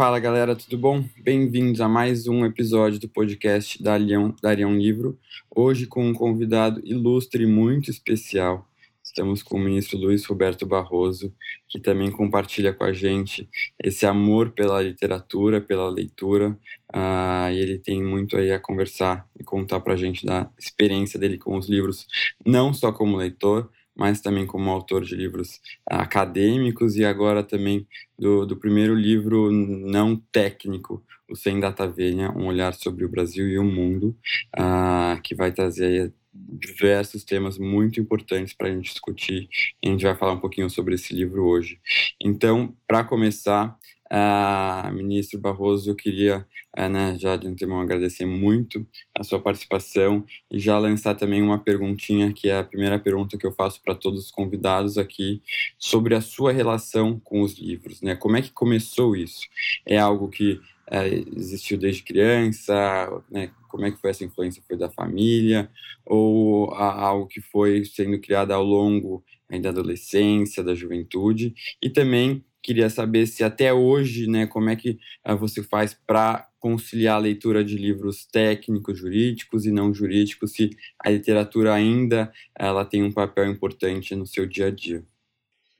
Fala galera, tudo bom? Bem-vindos a mais um episódio do podcast da Arião, da Livro. Hoje com um convidado ilustre e muito especial. Estamos com o ministro Luiz Roberto Barroso, que também compartilha com a gente esse amor pela literatura, pela leitura. Uh, e ele tem muito aí a conversar e contar para a gente da experiência dele com os livros, não só como leitor, mas também como autor de livros acadêmicos e agora também do, do primeiro livro não técnico, o Sem Data Venha, um olhar sobre o Brasil e o mundo, uh, que vai trazer diversos temas muito importantes para a gente discutir. A gente vai falar um pouquinho sobre esse livro hoje. Então, para começar, Uh, ministro Barroso, eu queria uh, né, já de antemão agradecer muito a sua participação e já lançar também uma perguntinha, que é a primeira pergunta que eu faço para todos os convidados aqui, sobre a sua relação com os livros. Né? Como é que começou isso? É algo que uh, existiu desde criança? Né? Como é que foi essa influência? Foi da família? Ou algo que foi sendo criado ao longo da adolescência, da juventude? E também queria saber se até hoje, né, como é que uh, você faz para conciliar a leitura de livros técnicos, jurídicos e não jurídicos, se a literatura ainda ela tem um papel importante no seu dia a dia.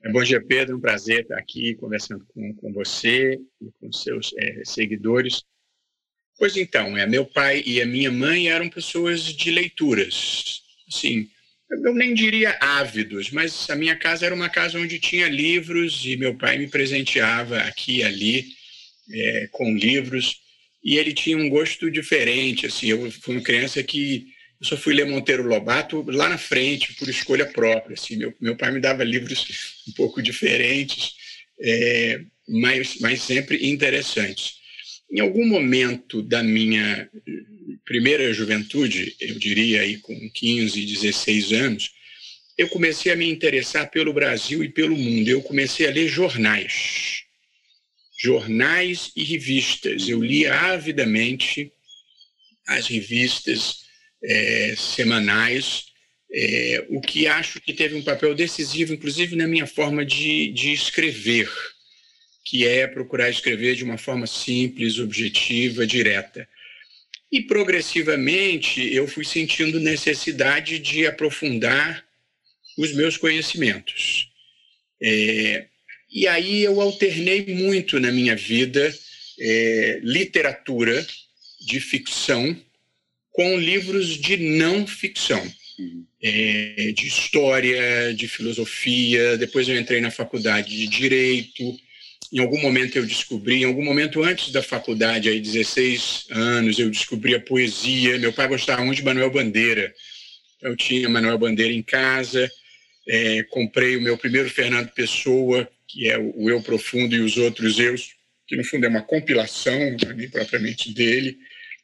É, bom dia, Pedro. Um prazer estar aqui conversando com, com você e com seus é, seguidores. Pois então, é, meu pai e a minha mãe eram pessoas de leituras. Sim, eu nem diria ávidos, mas a minha casa era uma casa onde tinha livros e meu pai me presenteava aqui e ali é, com livros e ele tinha um gosto diferente. Assim, eu fui uma criança que eu só fui ler Monteiro Lobato lá na frente por escolha própria. Assim, meu, meu pai me dava livros um pouco diferentes, é, mas, mas sempre interessantes. Em algum momento da minha primeira juventude, eu diria aí com 15, 16 anos, eu comecei a me interessar pelo Brasil e pelo mundo. Eu comecei a ler jornais, jornais e revistas. Eu lia avidamente as revistas é, semanais, é, o que acho que teve um papel decisivo, inclusive na minha forma de, de escrever, que é procurar escrever de uma forma simples, objetiva, direta. E progressivamente eu fui sentindo necessidade de aprofundar os meus conhecimentos. É, e aí eu alternei muito na minha vida é, literatura de ficção com livros de não ficção, uhum. é, de história, de filosofia. Depois eu entrei na faculdade de direito em algum momento eu descobri, em algum momento antes da faculdade, aí 16 anos, eu descobri a poesia. Meu pai gostava muito de Manuel Bandeira. Eu tinha Manuel Bandeira em casa, é, comprei o meu primeiro Fernando Pessoa, que é o Eu Profundo e os Outros Eus, que no fundo é uma compilação, nem propriamente dele,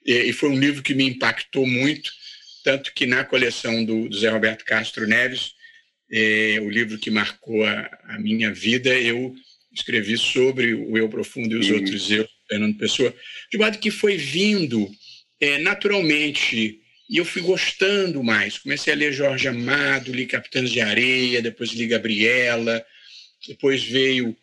e, e, foi um livro que me impactou muito, tanto que na coleção do, do Zé Roberto Castro Neves, é, o livro que marcou a, a minha vida, eu escrevi sobre o eu profundo e os uhum. outros eu, Fernando Pessoa, de modo que foi vindo é, naturalmente e eu fui gostando mais. Comecei a ler Jorge Amado, li Capitães de Areia, depois li Gabriela, depois veio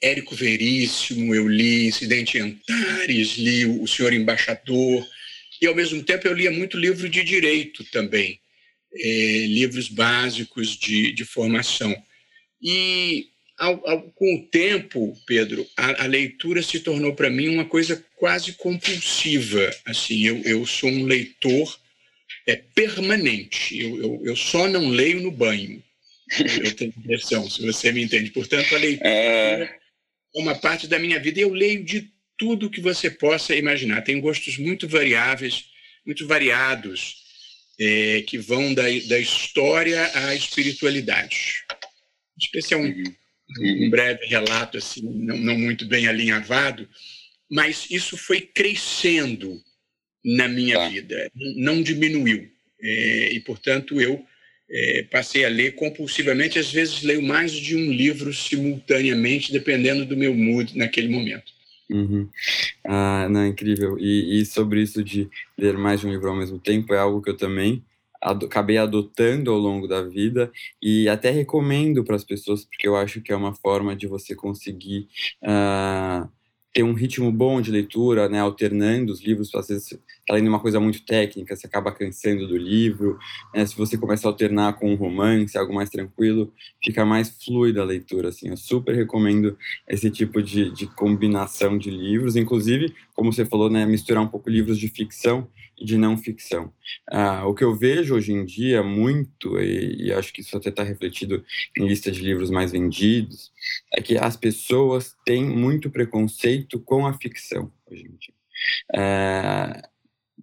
Érico Veríssimo, eu li Incidente em Antares, li O Senhor Embaixador, e ao mesmo tempo eu lia muito livro de direito também, é, livros básicos de, de formação. E ao, ao, com o tempo, Pedro, a, a leitura se tornou para mim uma coisa quase compulsiva. Assim, eu, eu sou um leitor é, permanente. Eu, eu, eu só não leio no banho. Eu tenho impressão, se você me entende. Portanto, a leitura é, é uma parte da minha vida. Eu leio de tudo que você possa imaginar. Tem gostos muito variáveis, muito variados, é, que vão da, da história à espiritualidade. Especialmente. Uhum um breve relato, assim, não, não muito bem alinhavado, mas isso foi crescendo na minha tá. vida, não diminuiu. É, e, portanto, eu é, passei a ler compulsivamente. Às vezes, leio mais de um livro simultaneamente, dependendo do meu mood naquele momento. Uhum. Ah, não, incrível. E, e, sobre isso de ler mais de um livro ao mesmo tempo, é algo que eu também acabei adotando ao longo da vida e até recomendo para as pessoas, porque eu acho que é uma forma de você conseguir. Uh, ter um ritmo bom de leitura, né, alternando os livros, às vezes está lendo uma coisa muito técnica, você acaba cansando do livro, né, se você começa a alternar com um romance, algo mais tranquilo, fica mais fluida a leitura, assim, eu super recomendo esse tipo de, de combinação de livros, inclusive, como você falou, né, misturar um pouco livros de ficção de não ficção. Ah, o que eu vejo hoje em dia muito, e, e acho que isso até está refletido em lista de livros mais vendidos, é que as pessoas têm muito preconceito com a ficção hoje em dia. É,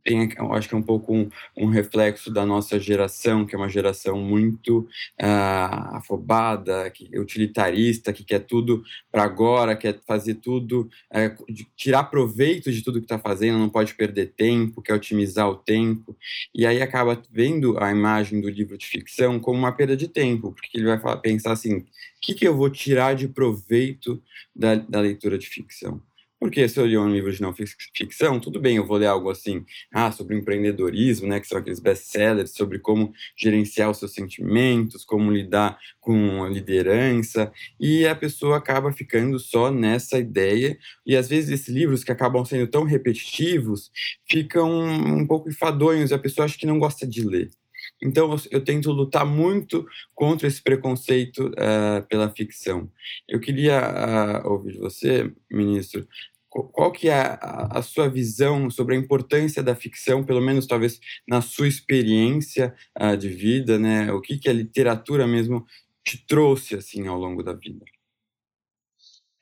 tem, eu acho que é um pouco um, um, reflexo da nossa geração, que é uma geração muito uh, afobada, que, utilitarista, que quer tudo para agora, quer fazer tudo, uh, tirar proveito de tudo que está fazendo, não pode perder tempo, quer otimizar o tempo, e aí acaba vendo a imagem do livro de ficção como uma perda de tempo, porque ele vai falar, pensar assim: o que, que eu vou tirar de proveito da, da leitura de ficção? Porque se eu ler um livro de não ficção, tudo bem, eu vou ler algo assim, ah, sobre empreendedorismo, né, que são aqueles best-sellers, sobre como gerenciar os seus sentimentos, como lidar com a liderança, e a pessoa acaba ficando só nessa ideia, e às vezes esses livros que acabam sendo tão repetitivos, ficam um pouco enfadonhos, a pessoa acha que não gosta de ler. Então, eu tento lutar muito contra esse preconceito uh, pela ficção. Eu queria uh, ouvir você, ministro, qual que é a, a, sua visão sobre a importância da ficção, pelo menos talvez na sua experiência uh, de vida, né? O que que a literatura mesmo te trouxe assim ao longo da vida?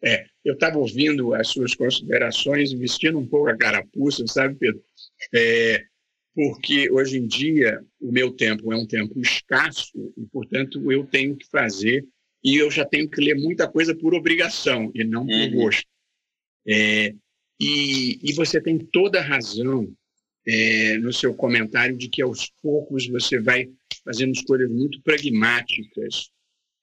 É, eu estava ouvindo as suas considerações, vestindo um pouco a carapuça, sabe, Pedro? É, porque hoje em dia o meu tempo é um tempo escasso e, portanto, eu tenho que fazer e eu já tenho que ler muita coisa por obrigação e não por uhum. gosto. É, e, e, você tem toda a razão é, no seu comentário de que aos poucos você vai fazendo escolhas muito pragmáticas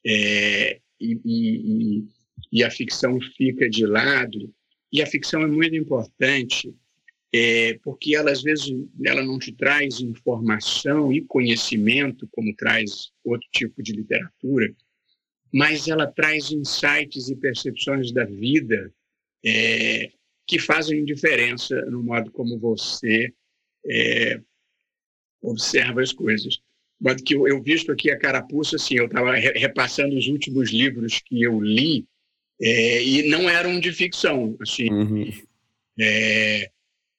é, e, e, e, a ficção fica de lado. E a ficção é muito importante é, porque ela às vezes ela não te traz informação e conhecimento como traz outro tipo de literatura, mas ela traz insights e percepções da vida é, que fazem diferença no modo como você é, observa as coisas. Modo que eu, eu visto aqui a carapuça, assim, eu estava repassando os últimos livros que eu li é, e não eram de ficção, assim. Uhum. É,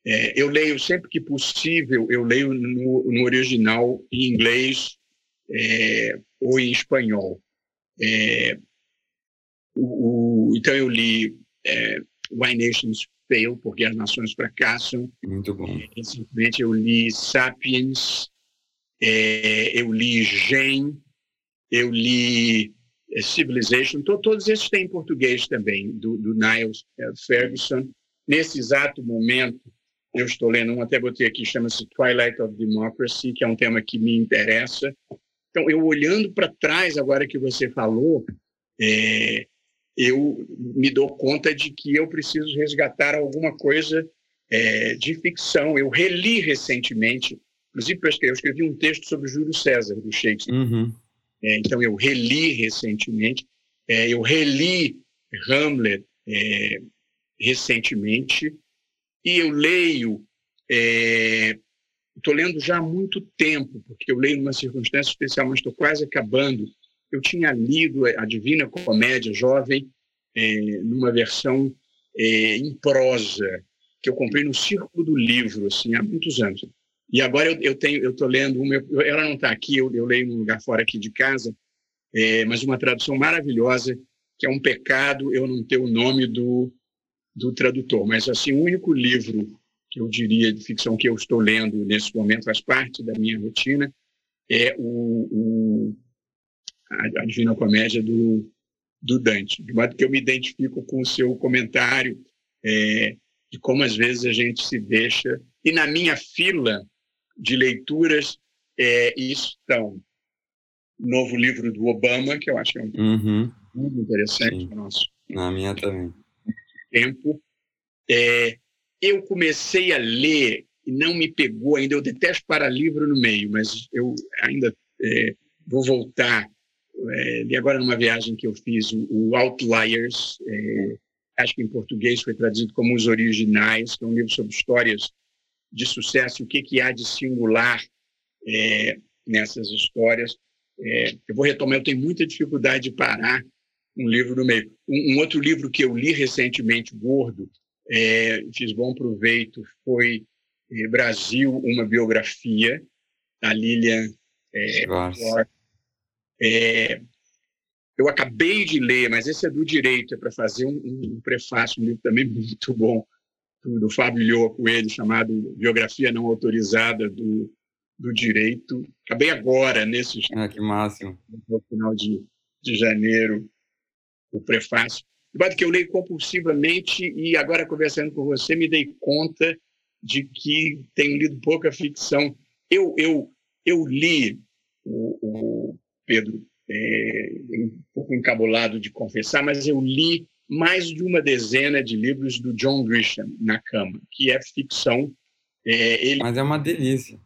é, eu leio sempre que possível, eu leio no, no original em inglês é, ou em espanhol. É, o, o, então eu li é, Why Nations Fail, porque as nações fracassam. Muito bom. É, recentemente eu li Sapiens, é, eu li Gen, eu li Civilization, todos esses têm em português também, do, do Niles Ferguson. Nesse exato momento, eu estou lendo um, até botei aqui, chama-se Twilight of Democracy, que é um tema que me interessa. Então, eu olhando para trás, agora que você falou, é, eu me dou conta de que eu preciso resgatar alguma coisa é, de ficção. Eu reli recentemente, inclusive eu escrevi um texto sobre Júlio César, do Shakespeare. Uhum. É, então, eu reli recentemente. É, eu reli Hamlet é, recentemente e eu leio, estou é, lendo já há muito tempo, porque eu leio numa circunstância especial, mas estou quase acabando. Eu tinha lido a Divina Comédia Jovem é, numa versão é, em prosa, que eu comprei no Círculo do Livro, assim, há muitos anos. E agora eu, eu tenho, eu estou lendo uma, ela não está aqui, eu, eu, leio num lugar fora aqui de casa, é, mas uma tradução maravilhosa, que é um pecado eu não ter o nome do do tradutor. Mas, assim, o único livro que eu diria de ficção que eu estou lendo nesse momento, faz parte da minha rotina, é o, o a, a Divina Comédia do, do Dante. De modo que eu me identifico com o seu comentário. É, de como às vezes a gente se deixa. E na minha fila de leituras é, estão o novo livro do Obama, que eu acho que é um uhum. muito interessante para nosso na minha também tempo. É, eu comecei a ler e não me pegou ainda. Eu detesto para livro no meio, mas eu ainda é, vou voltar. É, li agora numa viagem que eu fiz o, Outliers, é, acho que em português foi traduzido como Os Originais, que é um livro sobre histórias de sucesso, o que, que há de singular é, nessas histórias. É, eu vou retomar, eu tenho muita dificuldade de parar um livro no meio. Um, um outro livro que eu li recentemente, gordo, é, fiz bom proveito, foi é, Brasil, uma biografia, da Lilian é, é, eu acabei de ler, mas esse é do direito, é para fazer um, um, prefácio, um livro também muito bom, do, Fábio Lhô Coelho, chamado Biografia Não Autorizada do, do Direito. Acabei agora, nesse ah, que máximo. no final de, de janeiro, o prefácio. De modo que eu leio compulsivamente e agora, conversando com você, me dei conta de que tenho lido pouca ficção. Eu, eu, eu li o, o Pedro, é, um pouco encabulado de confessar, mas eu li mais de uma dezena de livros do John Grisham na cama, que é ficção. É, ele... Mas é uma delícia.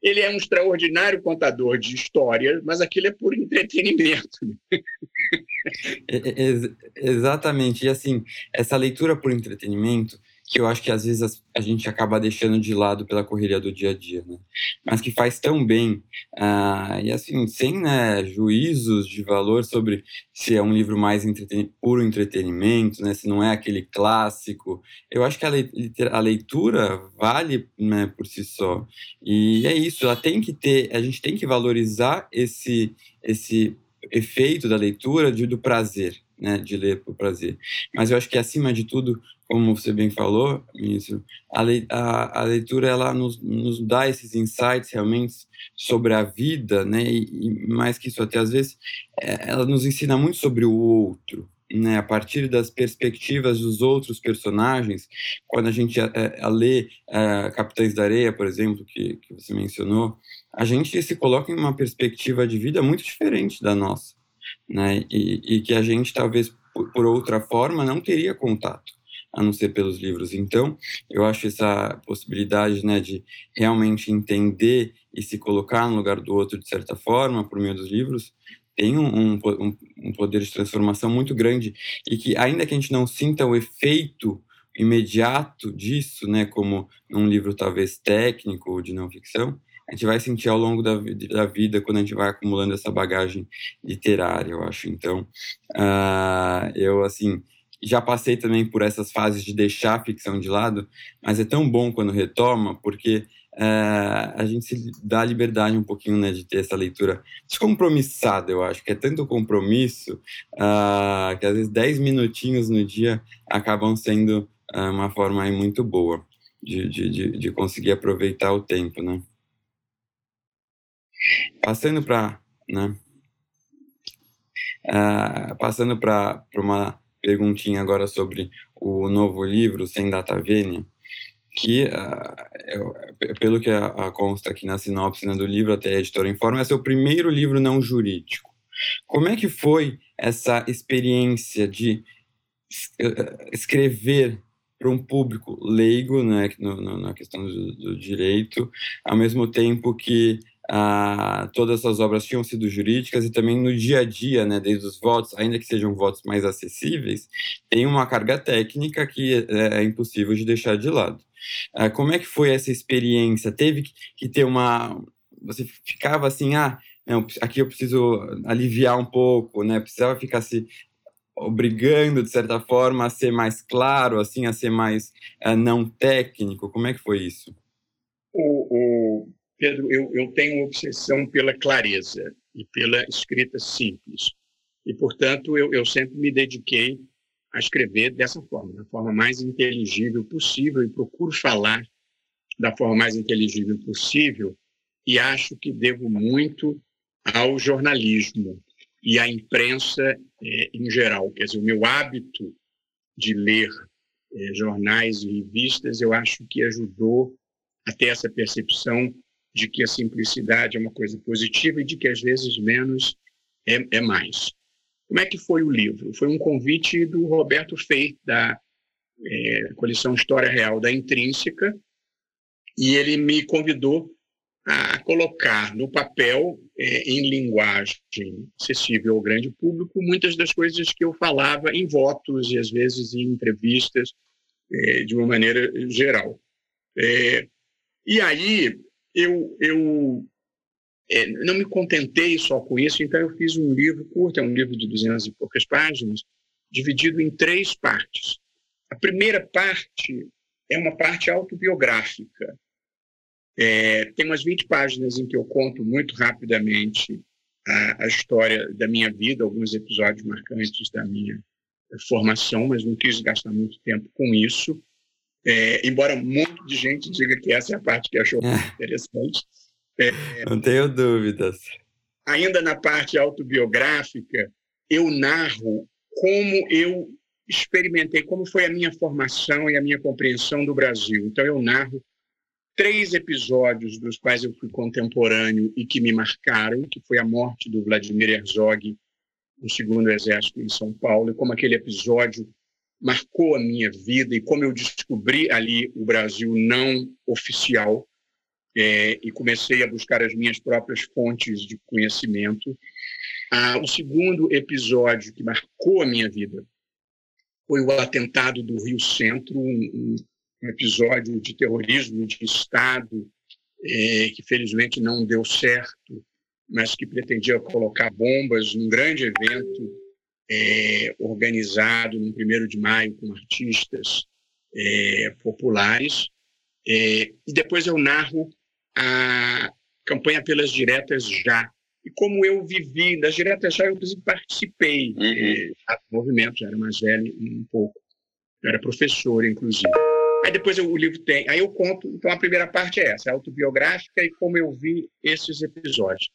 Ele é um extraordinário contador de histórias, mas aquilo é por entretenimento. Ex exatamente. E assim, essa leitura por entretenimento, que eu acho que às vezes a, gente acaba deixando de lado pela correria do dia a dia, né? Mas que faz tão bem, ah, e assim, sem né, juízos de valor sobre se é um livro mais entreten puro entretenimento, né? Se não é aquele clássico. Eu acho que a, le a leitura vale né, por si só. E é isso, ela tem que ter, a gente tem que valorizar esse, esse efeito da leitura de, do prazer, né, de ler por prazer. Mas eu acho que, acima de tudo, como você bem falou, isso, a, a, a leitura ela nos, nos dá esses insights realmente sobre a vida, né? E, e, mais que isso, até às vezes, é, ela nos ensina muito sobre o outro, né? A partir das perspectivas dos outros personagens, quando a gente a, é, a lê a Capitães da Areia, por exemplo, que, que você mencionou, a gente se coloca em uma perspectiva de vida muito diferente da nossa, né? E, e que a gente talvez por, outra forma não teria contato a não ser pelos livros. Então, eu acho essa possibilidade né, de realmente entender e se colocar no lugar do outro de certa forma, por meio dos livros, tem um, um, um poder de transformação muito grande e que, ainda que a gente não sinta o efeito imediato disso, né, como num livro talvez técnico ou de não ficção, a gente vai sentir ao longo da, da vida quando a gente vai acumulando essa bagagem literária, eu acho. Então, uh, eu, assim, já passei também por essas fases de deixar a ficção de lado, mas é tão bom quando retoma, porque é, a gente se dá liberdade um pouquinho né, de ter essa leitura descompromissada, eu acho, que é tanto compromisso uh, que às vezes 10 minutinhos no dia acabam sendo uh, uma forma muito boa de, de, de, de conseguir aproveitar o tempo, né? Passando para, né? Uh, passando para uma perguntinha agora sobre o novo livro, Sem Data Vênia, que, uh, pelo que a, a consta aqui na sinopse né, do livro, até a editora informa, é seu primeiro livro não jurídico. Como é que foi essa experiência de uh, escrever para um público leigo né, no, no, na questão do, do, direito, ao mesmo tempo que ah, todas essas obras tinham sido jurídicas e também no dia a dia, né, desde os votos, ainda que sejam votos mais acessíveis, tem uma carga técnica que é, é impossível de deixar de lado. Ah, como é que foi essa experiência? Teve que ter uma... Você ficava assim, ah, não, aqui eu preciso aliviar um pouco, né? Precisava ficar se obrigando, de certa forma, a ser mais claro, assim, a ser mais uh, não técnico. Como é que foi isso? O, o Pedro, eu, eu tenho obsessão pela clareza e pela escrita simples. E, portanto, eu, eu sempre me dediquei a escrever dessa forma, da forma mais inteligível possível, e procuro falar da forma mais inteligível possível, e acho que devo muito ao jornalismo e à imprensa eh, em geral. Quer dizer, o meu hábito de ler eh, jornais e revistas, eu acho que ajudou a ter essa percepção de que a simplicidade é uma coisa positiva e de que às vezes menos é, é mais. Como é que foi o livro? Foi um convite do Roberto Fei, da é, coleção História Real da Intrínseca, e ele me convidou a colocar no papel, é, em linguagem acessível ao grande público, muitas das coisas que eu falava em votos e às vezes em entrevistas, é, de uma maneira geral. É, e aí eu, eu é, não me contentei só com isso, então eu fiz um livro curto, é um livro de duzentas e poucas páginas, dividido em três partes. A primeira parte é uma parte autobiográfica, é, tem umas 20 páginas em que eu conto muito rapidamente a, a, história da minha vida, alguns episódios marcantes da minha formação, mas não quis gastar muito tempo com isso. É, embora muito de gente diga que essa é a parte que achou é. interessante. É, não tenho dúvidas. Ainda na parte autobiográfica, eu narro como eu experimentei, como foi a minha formação e a minha compreensão do Brasil. Então, eu narro três episódios dos quais eu fui contemporâneo e que me marcaram, que foi a morte do Vladimir Herzog no segundo exército em São Paulo, e como aquele episódio marcou a minha vida e como eu descobri ali o Brasil não oficial é, e comecei a buscar as minhas próprias fontes de conhecimento. Ah, o segundo episódio que marcou a minha vida foi o atentado do Rio Centro, um, um episódio de terrorismo de Estado é, que felizmente não deu certo, mas que pretendia colocar bombas num grande evento é, organizado no 1 de maio com artistas é, populares. É, e depois eu narro a campanha pelas diretas já. E como eu vivi das diretas já, eu inclusive participei uhum. É, do movimento, já era mais velho um pouco. Eu era professor, inclusive. Aí depois eu, o livro tem. Aí eu conto. Então a primeira parte é essa, autobiográfica e como eu vi esses episódios.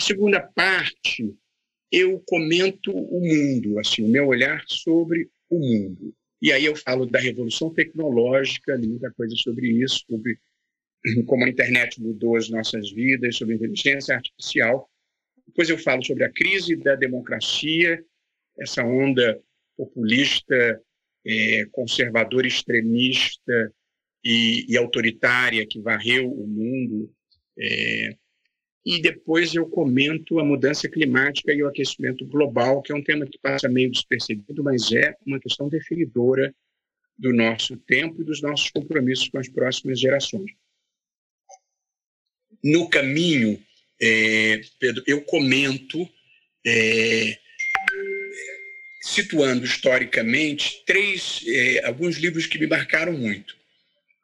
A segunda parte, eu comento o mundo, assim, o meu olhar sobre o mundo. E aí eu falo da revolução tecnológica, muita coisa sobre isso, sobre como a internet mudou as nossas vidas, sobre inteligência artificial. Depois eu falo sobre a crise da democracia, essa onda populista é, conservadora extremista e, e, autoritária que varreu o mundo. É, e depois eu comento a mudança climática e o aquecimento global, que é um tema que passa meio despercebido, mas é uma questão definidora do nosso tempo e dos nossos compromissos com as próximas gerações. No caminho, é, Pedro, eu comento é, situando historicamente três, é, alguns livros que me marcaram muito.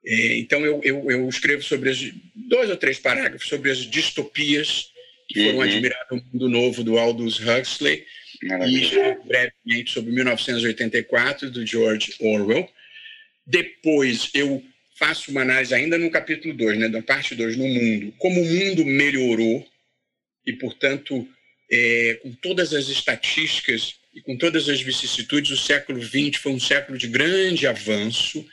É, então, eu, eu, eu, escrevo sobre as, dois ou três parágrafos sobre as distopias que foram uhum. admiradas no Mundo Novo, do Aldous Huxley, Maravilha. e brevemente sobre 1984, do George Orwell. Depois, eu faço uma análise ainda no capítulo 2, né, da parte 2, no mundo, como o mundo melhorou e, portanto, é, com todas as estatísticas e com todas as vicissitudes, o século XX foi um século de grande avanço.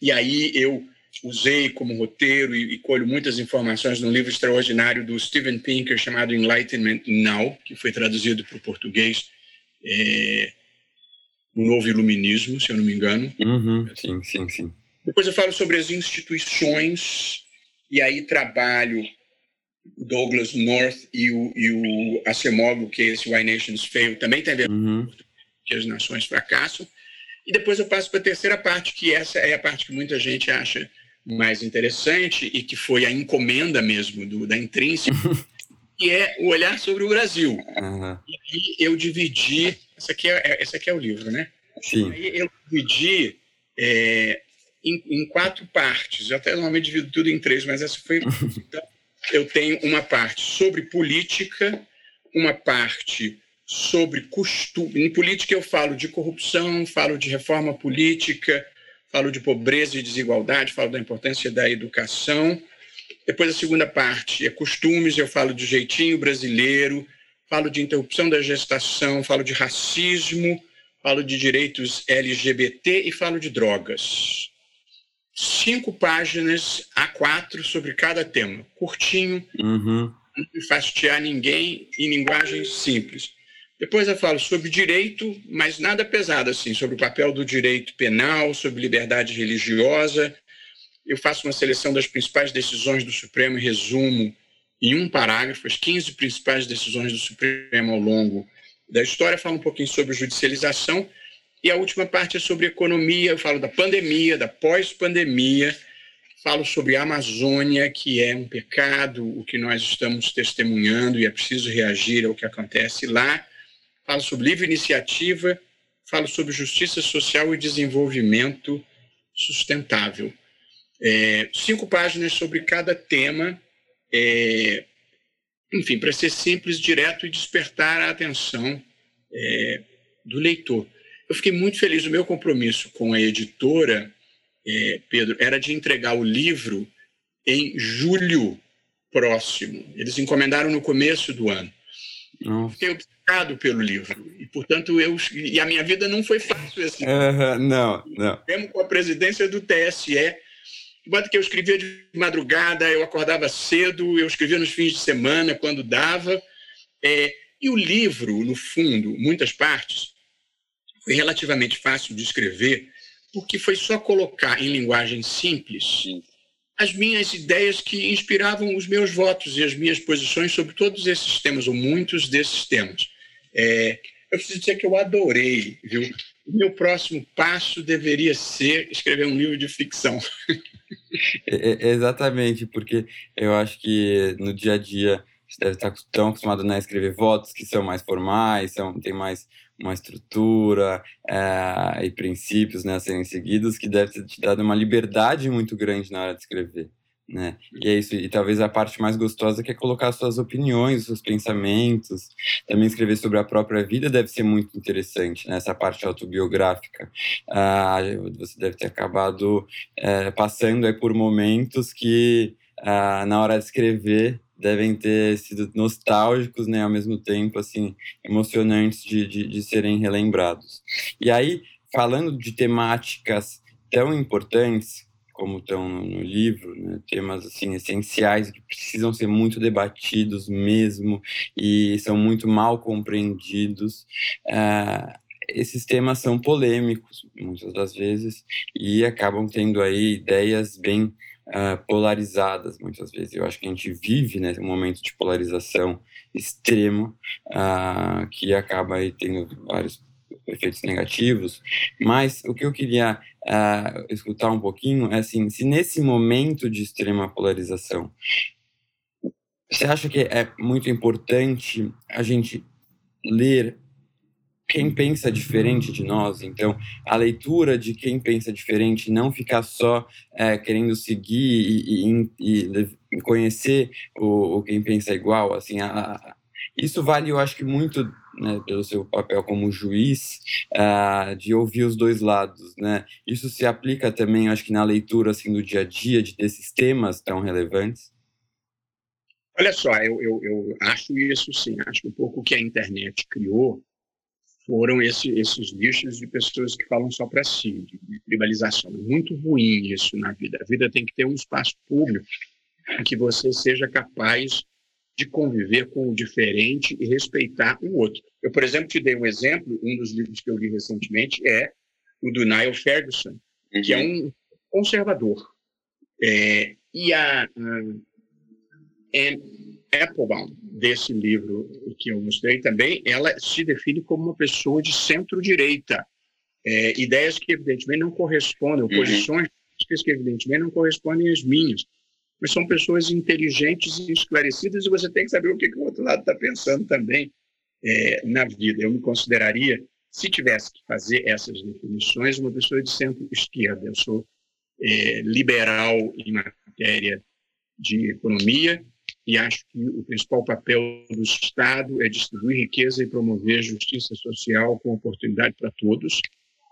E aí eu usei como roteiro e, e colho muitas informações num livro extraordinário do Steven Pinker chamado Enlightenment Now, que foi traduzido para o português é, O Novo Iluminismo, se eu não me engano. Uhum, sim, sim, sim. Depois eu falo sobre as instituições e aí trabalho Douglas North e o, e o Acemoglu, que é esse Why Nations Fail, também tem a ver uhum. que as nações fracassam. E depois eu passo para a terceira parte, que essa é a parte que muita gente acha mais interessante e que foi a encomenda mesmo do, da intrínseca, que é o olhar sobre o Brasil. Uhum. E aí eu dividi, essa aqui é, é, essa aqui é o livro, né? Sim. Aí eu dividi é, em, em, quatro partes. Eu até normalmente divido tudo em três, mas essa foi então, eu tenho uma parte sobre política, uma parte sobre costume. Em política eu falo de corrupção, falo de reforma política, falo de pobreza e desigualdade, falo da importância da educação. Depois a segunda parte é costumes, eu falo de jeitinho brasileiro, falo de interrupção da gestação, falo de racismo, falo de direitos LGBT e falo de drogas. Cinco páginas A4 sobre cada tema, curtinho, uhum. não fastidiar ninguém em linguagem simples. Depois eu falo sobre direito, mas nada pesado assim, sobre o papel do direito penal, sobre liberdade religiosa. Eu faço uma seleção das principais decisões do Supremo e resumo em um parágrafo as 15 principais decisões do Supremo ao longo da história. Falo um pouquinho sobre judicialização e a última parte é sobre economia. Eu falo da pandemia, da pós-pandemia. Falo sobre a Amazônia, que é um pecado, o que nós estamos testemunhando e é preciso reagir ao que acontece lá falo sobre livre iniciativa, falo sobre justiça social e desenvolvimento sustentável. É, cinco páginas sobre cada tema, é, enfim, para ser simples, direto e despertar a atenção é, do leitor. Eu fiquei muito feliz. O meu compromisso com a editora, é, Pedro, era de entregar o livro em julho próximo. Eles encomendaram no começo do ano. Não. Fiquei obcecado pelo livro. E, portanto, eu. E a minha vida não foi fácil assim. Uhum, não, não. Mesmo com a presidência do TSE. Enquanto que eu escrevia de madrugada, eu acordava cedo, eu escrevia nos fins de semana, quando dava. É, e o livro, no fundo, muitas partes, foi relativamente fácil de escrever, porque foi só colocar em linguagem simples as minhas ideias que inspiravam os meus votos e as minhas posições sobre todos esses temas, ou muitos desses temas. É, eu preciso dizer que eu adorei, viu? O meu próximo passo deveria ser escrever um livro de ficção. É, é, exatamente, porque eu acho que no dia a dia você deve estar tão acostumado né, a escrever votos que são mais formais, são, tem mais uma estrutura é, e princípios né, a serem seguidos que deve ter te dado uma liberdade muito grande na hora de escrever. Né? E é isso, e talvez a parte mais gostosa que é colocar suas opiniões, seus pensamentos. Também escrever sobre a própria vida deve ser muito interessante, né? essa parte autobiográfica. Ah, você deve ter acabado é, passando aí por momentos que, ah, na hora de escrever, devem ter sido nostálgicos, né, ao mesmo tempo, assim, emocionantes de, de, de serem relembrados. E aí, falando de temáticas tão importantes como estão no, livro, né, temas assim essenciais que precisam ser muito debatidos mesmo e são muito mal compreendidos. Uh, esses temas são polêmicos muitas das vezes e acabam tendo aí ideias bem uh, polarizadas muitas vezes. Eu acho que a gente vive né, um momento de polarização extremo uh, que acaba aí tendo vários efeitos negativos, mas o que eu queria uh, escutar um pouquinho é assim, se nesse momento de extrema polarização, você acha que é muito importante a gente ler quem pensa diferente de nós. Então, a leitura de quem pensa diferente, não ficar só é, querendo seguir e, e, e conhecer o, o, quem pensa igual. Assim, a, a, isso vale, eu acho que muito né, pelo seu papel como juiz, uh, de ouvir os dois lados, né? Isso se aplica também, acho que na leitura assim do dia a dia de desses temas tão relevantes. Olha só, eu, eu, eu acho isso sim, acho um pouco que a internet criou foram esse, esses nichos de pessoas que falam só para si, de tribalização. É muito ruim isso na vida. A vida tem que ter um espaço público em que você seja capaz de conviver com o diferente e respeitar o outro. Eu, por exemplo, te dei um exemplo, um dos livros que eu li recentemente é o do Niall Ferguson, uhum. que é um conservador. É, e a, a Applebaum, desse livro que eu mostrei também, ela se define como uma pessoa de centro-direita. É, ideias que, evidentemente, não correspondem, uhum. posições que, evidentemente, não correspondem às minhas. Mas são pessoas inteligentes e esclarecidas, e você tem que saber o que, que o outro lado está pensando também é, na vida. Eu me consideraria, se tivesse que fazer essas definições, uma pessoa de centro-esquerda. Eu sou é, liberal em matéria de economia, e acho que o principal papel do Estado é distribuir riqueza e promover justiça social com oportunidade para todos.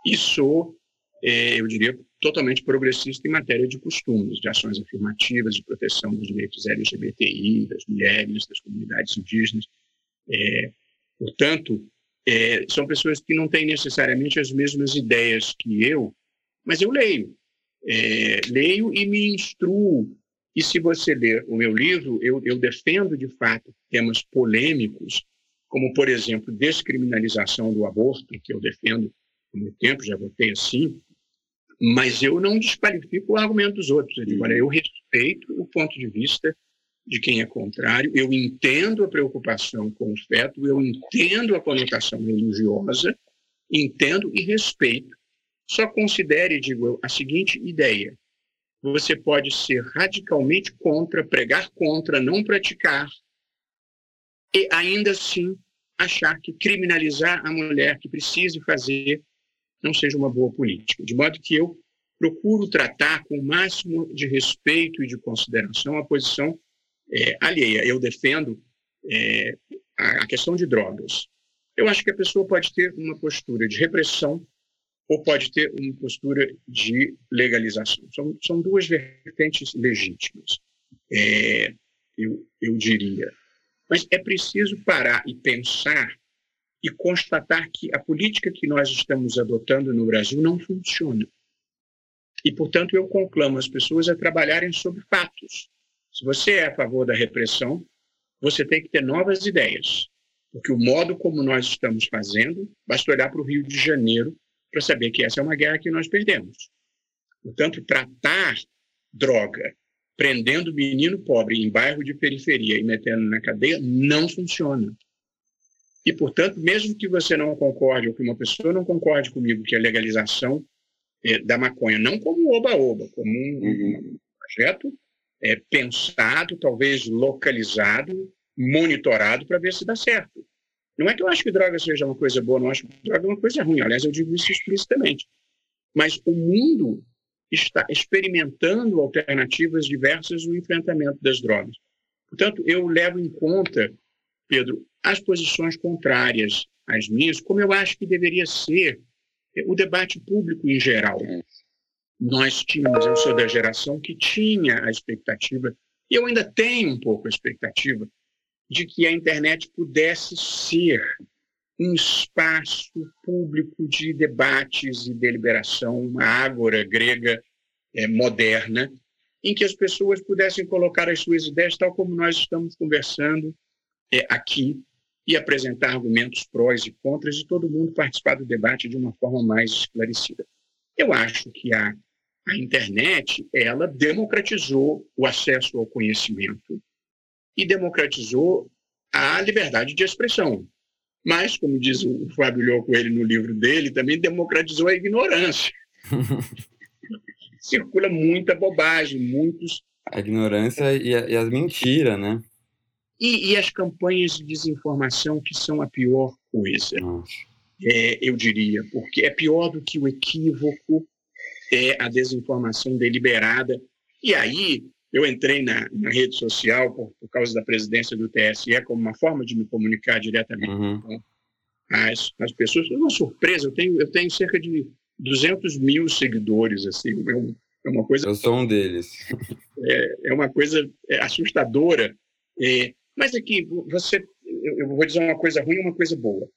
E sou, é, eu diria, totalmente progressista em matéria de costumes, de ações afirmativas, de proteção dos direitos LGBTI, das mulheres, das comunidades indígenas. É, portanto, é, são pessoas que não têm necessariamente as mesmas ideias que eu, mas eu leio. Leio e me instruo. E se você ler o meu livro, eu, eu defendo de fato temas polêmicos, como, por exemplo, descriminalização do aborto, que eu defendo há muito tempo, já votei assim, mas eu não desqualifico o argumento dos outros. Eu, digo, olha, eu respeito o ponto de vista de quem é contrário, eu entendo a preocupação com o feto, eu entendo a conotação religiosa, entendo e respeito. Só considere, digo eu, a seguinte ideia: você pode ser radicalmente contra, pregar contra, não praticar, e ainda assim achar que criminalizar a mulher que precise fazer não seja uma boa política. De modo que eu procuro tratar com o máximo de respeito e de consideração a posição é, alheia. Eu defendo é, a, questão de drogas. Eu acho que a pessoa pode ter uma postura de repressão ou pode ter uma postura de legalização. São, são duas vertentes legítimas, é, eu, eu diria. Mas é preciso parar e pensar e constatar que a política que nós estamos adotando no Brasil não funciona. E, portanto, eu conclamo as pessoas a trabalharem sobre fatos, se você é a favor da repressão, você tem que ter novas ideias, porque o modo como nós estamos fazendo, basta olhar para o Rio de Janeiro para saber que essa é uma guerra que nós perdemos. Portanto, tratar droga prendendo menino pobre em bairro de periferia e metendo na cadeia não funciona. E, portanto, mesmo que você não concorde, ou que uma pessoa não concorde comigo que a legalização eh, da maconha, não como oba-oba, como um, um projeto é, pensado, talvez localizado, monitorado para ver se dá certo. Não é que eu acho que droga seja uma coisa boa, não acho que droga é uma coisa ruim. Aliás, eu digo isso explicitamente. Mas o mundo está experimentando alternativas diversas no enfrentamento das drogas. Portanto, eu levo em conta, Pedro, as posições contrárias às minhas, como eu acho que deveria ser o debate público em geral nós tínhamos, eu sou da geração que tinha a expectativa, e eu ainda tenho um pouco a expectativa, de que a internet pudesse ser um espaço público de debates e deliberação, uma ágora grega é, moderna, em que as pessoas pudessem colocar as suas ideias, tal como nós estamos conversando é, aqui, e apresentar argumentos prós e contras, e todo mundo participar do debate de uma forma mais esclarecida. Eu acho que a, a internet ela democratizou o acesso ao conhecimento e democratizou a liberdade de expressão. Mas, como diz o Fábio Lhoco ele no livro dele, também democratizou a ignorância. Circula muita bobagem, muitos. A ignorância e, a, e as mentiras, né? E, e, as campanhas de desinformação, que são a pior coisa. É, eu diria, porque é pior do que o equívoco, é a desinformação deliberada. E aí eu entrei na, na rede social por, por, causa da presidência do TSE como uma forma de me comunicar diretamente uhum. com as, as pessoas. Foi uma surpresa, eu tenho, eu tenho cerca de 200 mil seguidores, assim, é, é uma coisa... Eu sou um deles. É, é uma coisa é, assustadora. É, mas aqui, você, eu vou dizer uma coisa ruim e uma coisa boa.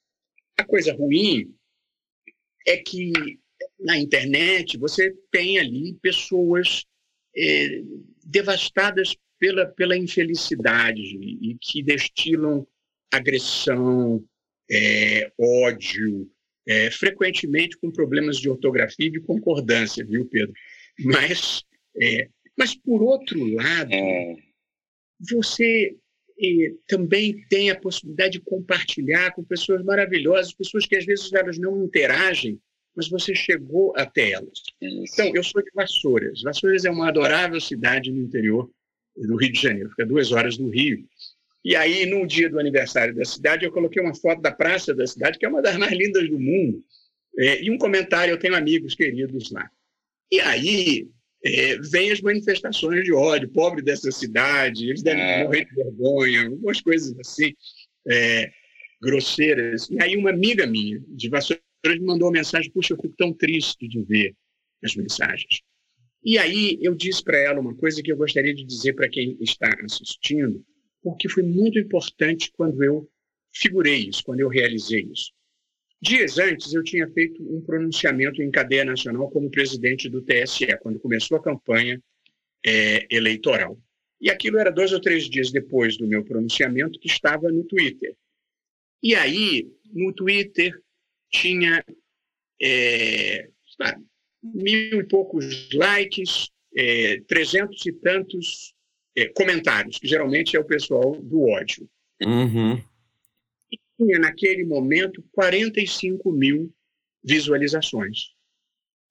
A coisa ruim é que na internet você tem ali pessoas é, devastadas pela, pela infelicidade e que destilam agressão, é, ódio, é, frequentemente com problemas de ortografia e de concordância, viu, Pedro? Mas, é, mas por outro lado, é. você também tem a possibilidade de compartilhar com pessoas maravilhosas, pessoas que às vezes elas não interagem, mas você chegou até elas. Então, eu sou de Vassouras. Vassouras é uma adorável cidade no interior do Rio de Janeiro, fica duas horas do Rio. E aí, no dia do aniversário da cidade, eu coloquei uma foto da praça da cidade, que é uma das mais lindas do mundo, é, e um comentário, eu tenho amigos queridos lá. E aí, é, vem as manifestações de ódio, pobre dessa cidade, eles devem é. morrer de vergonha, algumas coisas assim, é, grosseiras. E aí uma amiga minha, de Vassouras, me mandou uma mensagem, puxa, eu fico tão triste de ver as mensagens. E aí eu disse para ela uma coisa que eu gostaria de dizer para quem está assistindo, porque foi muito importante quando eu figurei isso, quando eu realizei isso. Dias antes, eu tinha feito um pronunciamento em cadeia nacional como presidente do TSE, quando começou a campanha é, eleitoral. E aquilo era dois ou três dias depois do meu pronunciamento, que estava no Twitter. E aí, no Twitter, tinha é, sabe, mil e poucos likes, é, trezentos e tantos é, comentários, que geralmente é o pessoal do ódio. Uhum. E tinha, naquele momento, 45 mil visualizações.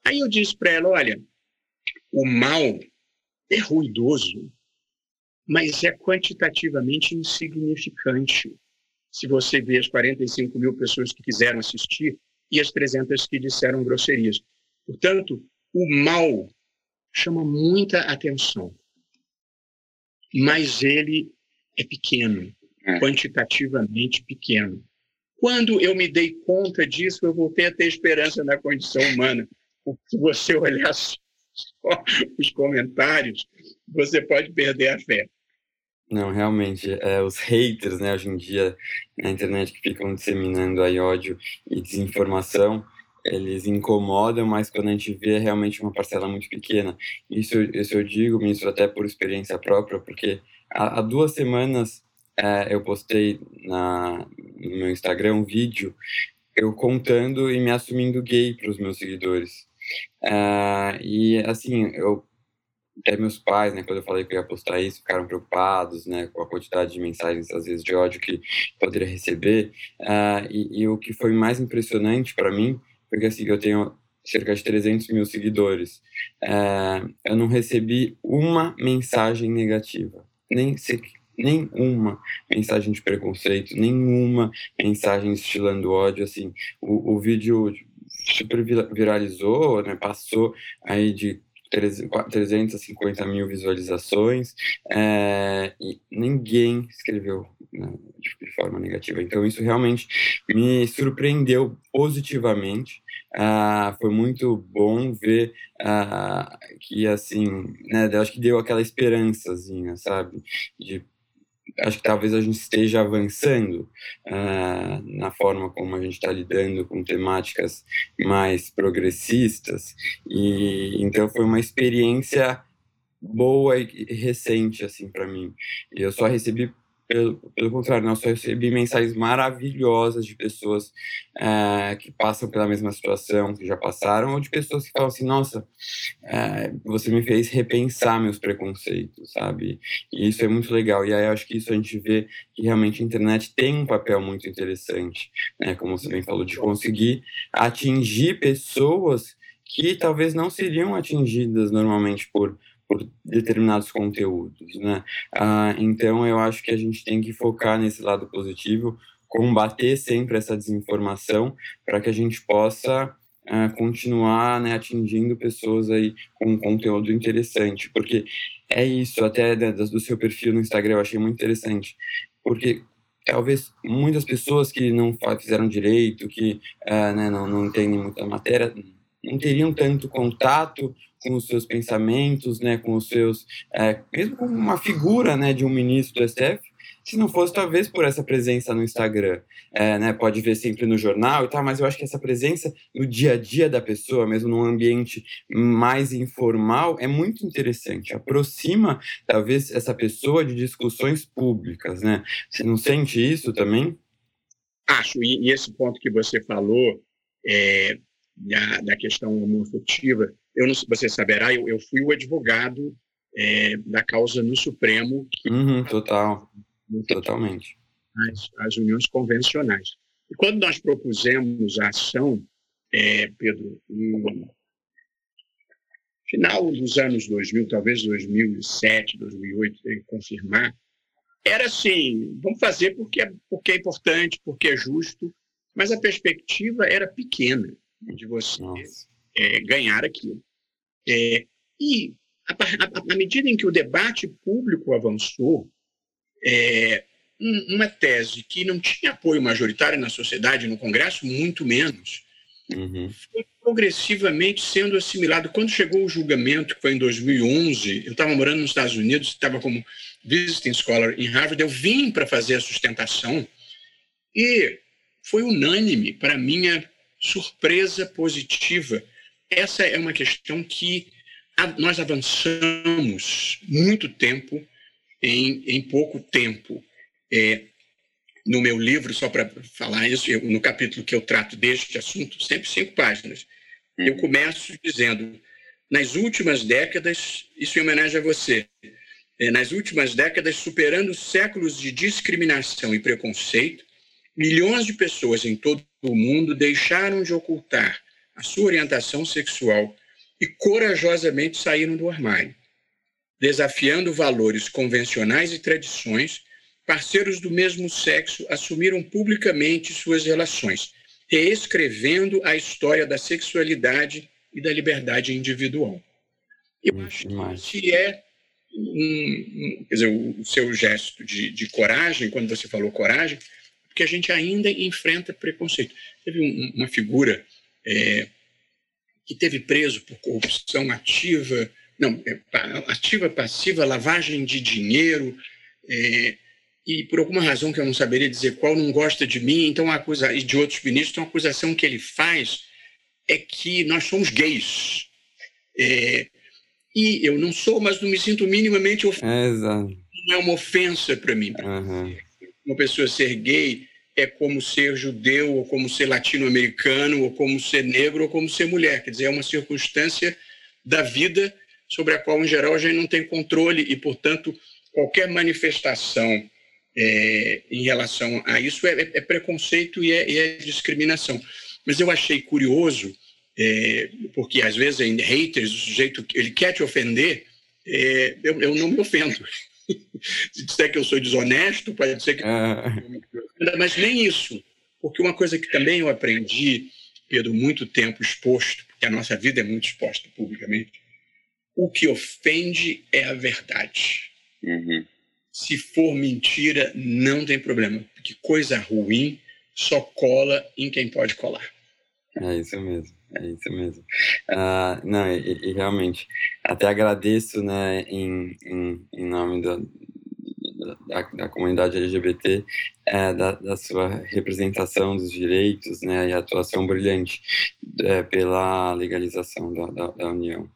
Aí eu disse para ela: olha, o mal é ruidoso, mas é quantitativamente insignificante. Se você vê as 45 mil pessoas que quiseram assistir e as 300 que disseram grosserias. Portanto, o mal chama muita atenção, mas ele é pequeno, é. quantitativamente pequeno. Quando eu me dei conta disso, eu voltei a ter esperança na condição humana. Se você olhar só os comentários, você pode perder a fé. Não, realmente, é, os haters, né, hoje em dia, na internet, que ficam disseminando aí ódio e desinformação, eles incomodam, mas quando a gente vê é realmente uma parcela muito pequena. Isso, isso eu digo, ministro, até por experiência própria, porque há, há duas semanas é, eu postei na, no meu Instagram um vídeo eu contando e me assumindo gay para os meus seguidores. É, e assim, eu até meus pais, né, quando eu falei que eu ia postar isso, ficaram preocupados, né, com a quantidade de mensagens, às vezes, de ódio que poderia receber. Uh, e, e, o que foi mais impressionante para mim, porque assim, eu tenho cerca de 300 mil seguidores, uh, eu não recebi uma mensagem negativa, nem nem uma mensagem de preconceito, nenhuma mensagem estilando ódio, assim, o, o vídeo super viralizou, né, passou aí de 350 mil visualizações é, e ninguém escreveu né, de forma negativa. Então, isso realmente me surpreendeu positivamente. Ah, foi muito bom ver ah, que, assim, né, acho que deu aquela esperançazinha, sabe? De acho que talvez a gente esteja avançando uh, na forma como a gente está lidando com temáticas mais progressistas. E então foi uma experiência boa e recente assim para mim. Eu só recebi pelo, pelo contrário, nós só recebi mensagens maravilhosas de pessoas é, que passam pela mesma situação, que já passaram, ou de pessoas que falam assim: nossa, é, você me fez repensar meus preconceitos, sabe? E isso é muito legal. E aí eu acho que isso a gente vê que realmente a internet tem um papel muito interessante, né? Como você bem falou, de conseguir atingir pessoas que talvez não seriam atingidas normalmente por por determinados conteúdos, né? Ah, então eu acho que a gente tem que focar nesse lado positivo, combater sempre essa desinformação para que a gente possa ah, continuar né, atingindo pessoas aí com conteúdo interessante, porque é isso, até né, do seu perfil no Instagram eu achei muito interessante, porque talvez muitas pessoas que não fizeram direito, que ah, né, não, não entendem muito a matéria, não teriam tanto contato com os seus pensamentos, né, com os seus, é, mesmo com uma figura, né, de um ministro do STF, se não fosse talvez por essa presença no Instagram, é, né, pode ver sempre no jornal e tal, mas eu acho que essa presença no dia a dia da pessoa, mesmo num ambiente mais informal, é muito interessante, aproxima talvez essa pessoa de discussões públicas, né? Você não sente isso também? Acho, e, esse ponto que você falou é, da, da questão homoafetiva, eu não, você saberá, eu, eu fui o advogado é, da causa no Supremo. Que, uhum, total, totalmente. As, as, uniões convencionais. E quando nós propusemos a ação, é, Pedro, no final dos anos 2000, talvez 2007, 2008, tem que confirmar, era assim, vamos fazer porque é, porque é importante, porque é justo, mas a perspectiva era pequena de você é, ganhar aquilo. É, e, à medida em que o debate público avançou, é, um, uma tese que não tinha apoio majoritário na sociedade, no Congresso, muito menos, uhum. foi progressivamente sendo assimilado. Quando chegou o julgamento, que foi em 2011, eu estava morando nos Estados Unidos, estava como visiting scholar em Harvard, eu vim para fazer a sustentação e foi unânime, para minha surpresa positiva. Essa é uma questão que nós avançamos muito tempo em, em pouco tempo. É, no meu livro, só para falar isso, eu, no capítulo que eu trato deste assunto, sempre cinco páginas, eu uhum. começo dizendo: nas últimas décadas, isso em homenagem a você, é, nas últimas décadas, superando séculos de discriminação e preconceito, milhões de pessoas em todo o mundo deixaram de ocultar a sua orientação sexual e corajosamente saíram do armário, desafiando valores convencionais e tradições parceiros do mesmo sexo assumiram publicamente suas relações, reescrevendo a história da sexualidade e da liberdade individual. Eu acho que é um, quer dizer, o seu gesto de, de, coragem, quando você falou coragem, porque a gente ainda enfrenta preconceito. Teve um, uma figura é, que teve preso por corrupção ativa, não, é, ativa, passiva, lavagem de dinheiro, é, e por alguma razão que eu não saberia dizer qual, não gosta de mim, então acusa, e de outros ministros, então a acusação que ele faz é que nós somos gays. É, e eu não sou, mas não me sinto minimamente ofendido. É, não é uma ofensa para mim. Uhum. Uma pessoa ser gay é como ser judeu, ou como ser latino-americano, ou como ser negro, ou como ser mulher. Quer dizer, é uma circunstância da vida sobre a qual, em geral, a gente não tem controle e, portanto, qualquer manifestação é, em relação a isso é, é preconceito e é, é, discriminação. Mas eu achei curioso, é, porque às vezes em haters, o sujeito ele quer te ofender, é, eu, eu, não me ofendo. Se disser que eu sou desonesto, pode ser que. Ah. Mas nem isso. Porque uma coisa que também eu aprendi, Pedro, muito tempo exposto, porque a nossa vida é muito exposta publicamente, o que ofende é a verdade. Uhum. Se for mentira, não tem problema, porque coisa ruim só cola em quem pode colar. É isso mesmo, é isso mesmo. Uh, não, e, e, realmente, até agradeço, né, em, em, em nome da, da, da, comunidade LGBT, é, da, da, sua representação dos direitos, né, e atuação brilhante é, pela legalização da, da, da União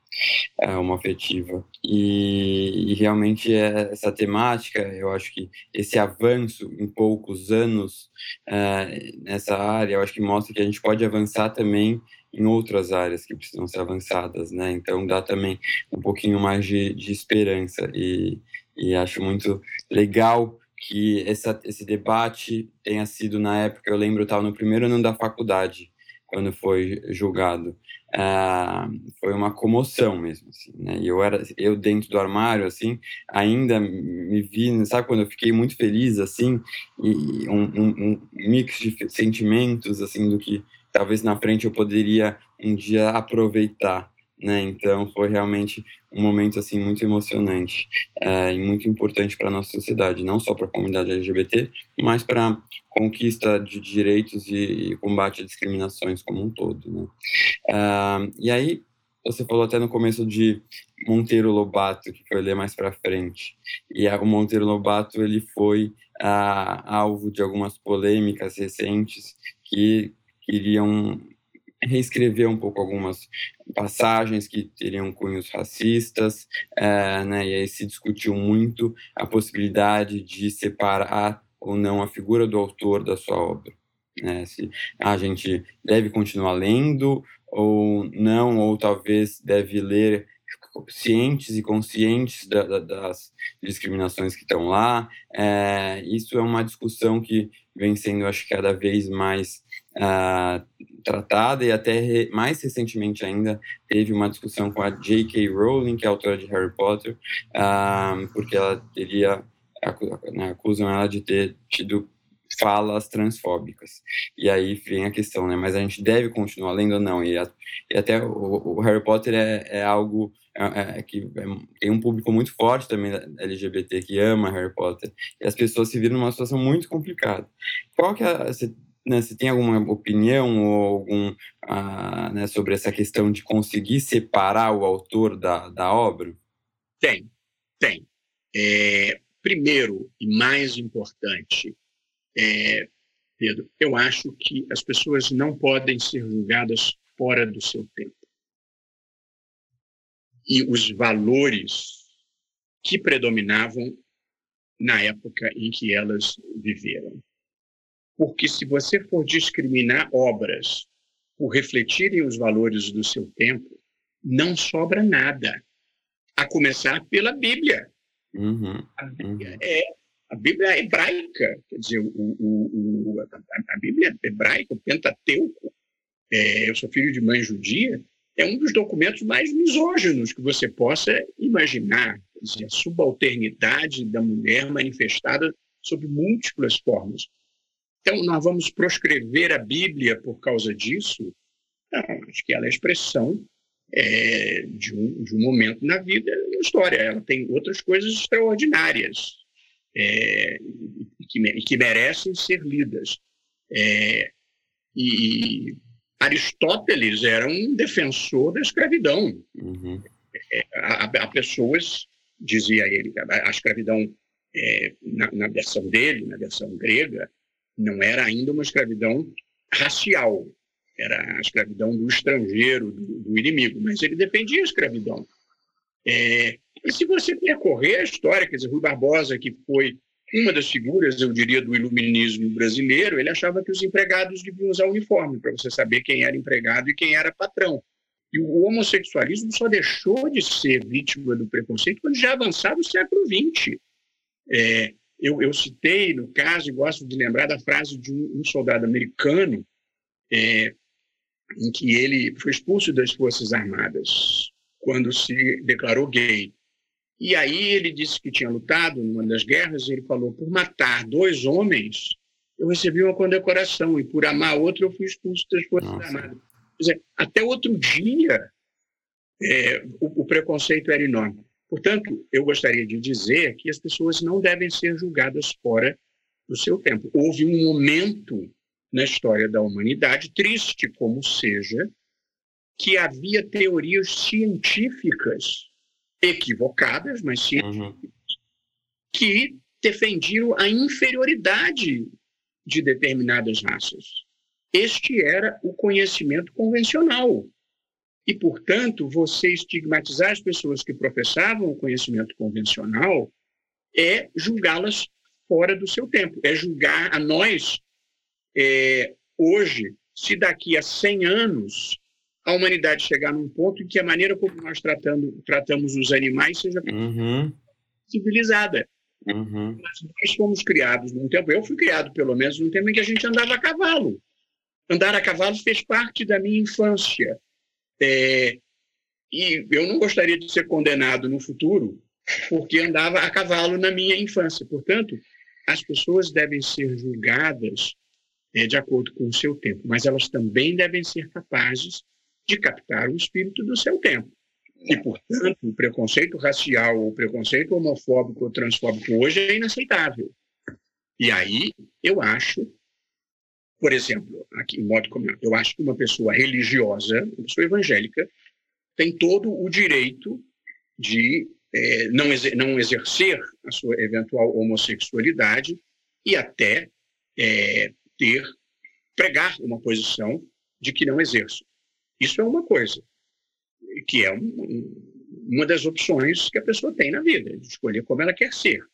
é, homoafetiva. E, e realmente é essa temática, eu acho que esse avanço em poucos anos é, nessa área, eu acho que mostra que a gente pode avançar também em outras áreas que precisam ser avançadas, né? Então dá também um pouquinho mais de, de esperança e, e acho muito legal que essa, esse debate tenha sido na época, eu lembro, eu estava no primeiro ano da faculdade, quando foi julgado. Ah, foi uma comoção mesmo, assim, né? E eu era, eu dentro do armário, assim, ainda me vi, sabe quando eu fiquei muito feliz, assim, e um, um, um mix de sentimentos, assim, do que talvez na frente eu poderia um dia aproveitar, né? Então foi realmente um momento assim muito emocionante é, e muito importante para a nossa sociedade, não só para a comunidade LGBT, mas para a conquista de direitos e, e, combate a discriminações como um todo. Né? É, e aí, você falou até no começo de Monteiro Lobato, que foi ler mais para frente. E o Monteiro Lobato ele foi ah, alvo de algumas polêmicas recentes que queriam reescrever um pouco algumas passagens que teriam cunhos racistas, é, né, e aí se discutiu muito a possibilidade de separar ou não a figura do autor da sua obra. Né, se a gente deve continuar lendo ou não, ou talvez deve ler cientes e conscientes da, da, das discriminações que estão lá. É, isso é uma discussão que vem sendo, acho que, cada vez mais uh, tratada e até mais recentemente ainda teve uma discussão com a J.K. Rowling, que é autora de Harry Potter, uh, porque ela teria né, acusam ela de ter tido falas transfóbicas. E aí vem a questão, né? Mas a gente deve continuar lendo ou não? E, a, e até o, o, Harry Potter é, é algo é, é, é que é, tem um público muito forte também LGBT que ama Harry Potter. E as pessoas se viram numa situação muito complicada. Qual que é, você, né, você tem alguma opinião ou algum ah, né, sobre essa questão de conseguir separar o autor da, da obra? Tem, tem. É, primeiro e mais importante, é, Pedro, eu acho que as pessoas não podem ser julgadas fora do seu tempo. E os valores que predominavam na época em que elas viveram. Porque se você for discriminar obras por refletirem os valores do seu tempo, não sobra nada. A começar pela Bíblia. Uhum, a, Bíblia uhum. é, a Bíblia é hebraica, quer dizer, o, o, o, a, Bíblia é hebraica, o Pentateuco, é, eu sou filho de mãe judia, é um dos documentos mais misóginos que você possa imaginar. Dizer, a subalternidade da mulher manifestada sob múltiplas formas. Então, nós vamos proscrever a Bíblia por causa disso? Não, acho que ela é expressão é, de, um, de um momento na vida, na história. Ela tem outras coisas extraordinárias é, que, que, merecem ser lidas. É, e Aristóteles era um defensor da escravidão. Uhum. É, pessoas, dizia ele, a, a escravidão, é, na, na, versão dele, na versão grega, não era ainda uma escravidão racial, era a escravidão do estrangeiro, do, do inimigo, mas ele defendia a escravidão. É, e se você percorrer a história, quer dizer, Rui Barbosa, que foi uma das figuras, eu diria, do iluminismo brasileiro, ele achava que os empregados deviam usar uniforme para você saber quem era empregado e quem era patrão. E o homossexualismo só deixou de ser vítima do preconceito quando já avançado o século XX. É, eu, eu, citei, no caso, e gosto de lembrar da frase de um, um soldado americano, é, em que ele foi expulso das Forças Armadas quando se declarou gay. E aí ele disse que tinha lutado numa das guerras, e ele falou: por matar dois homens, eu recebi uma condecoração, e por amar outro, eu fui expulso das Forças Nossa. Armadas. Quer dizer, até outro dia, é, o, o preconceito era enorme. Portanto, eu gostaria de dizer que as pessoas não devem ser julgadas fora do seu tempo. Houve um momento na história da humanidade, triste como seja, que havia teorias científicas equivocadas, mas científicas, uhum. que defendiam a inferioridade de determinadas raças. Este era o conhecimento convencional. E, portanto, você estigmatizar as pessoas que professavam o conhecimento convencional é julgá-las fora do seu tempo, é julgar a nós, é, hoje, se daqui a 100 anos a humanidade chegar num ponto em que a maneira como nós tratando, tratamos os animais seja uhum. civilizada. Uhum. nós fomos criados num tempo, eu fui criado pelo menos num tempo em que a gente andava a cavalo. Andar a cavalo fez parte da minha infância. É, e eu não gostaria de ser condenado no futuro porque andava a cavalo na minha infância. Portanto, as pessoas devem ser julgadas é, de acordo com o seu tempo, mas elas também devem ser capazes de captar o espírito do seu tempo. E, portanto, o preconceito racial, o preconceito homofóbico ou transfóbico hoje é inaceitável. E aí, eu acho, por exemplo, aqui em modo como eu acho que uma pessoa religiosa, uma pessoa evangélica, tem todo o direito de é, não, exer não exercer a sua eventual homossexualidade e até é, ter pregar uma posição de que não exerce. Isso é uma coisa, que é um, uma das opções que a pessoa tem na vida, de escolher como ela quer ser.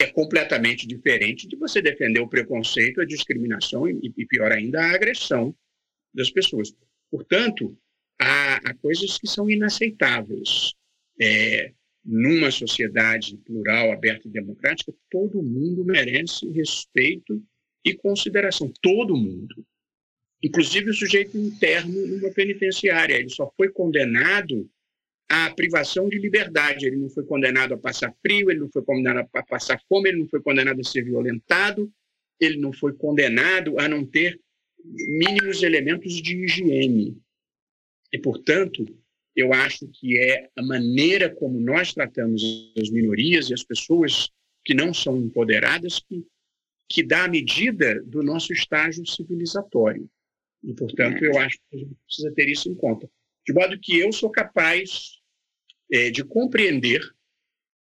É completamente diferente de você defender o preconceito, a discriminação e, e pior ainda, a agressão das pessoas. Portanto, há, há coisas que são inaceitáveis. É, numa sociedade plural, aberta e democrática, todo mundo merece respeito e consideração. Todo mundo inclusive o sujeito interno numa penitenciária. Ele só foi condenado à privação de liberdade. Ele não foi condenado a passar frio, ele não foi condenado a passar fome, ele não foi condenado a ser violentado, ele não foi condenado a não ter mínimos elementos de higiene. E, portanto, eu acho que é a maneira como nós tratamos as minorias e as pessoas que não são empoderadas que, que dá a medida do nosso estágio civilizatório. E, portanto, eu acho que a gente precisa ter isso em conta. De modo que eu sou capaz é, de compreender,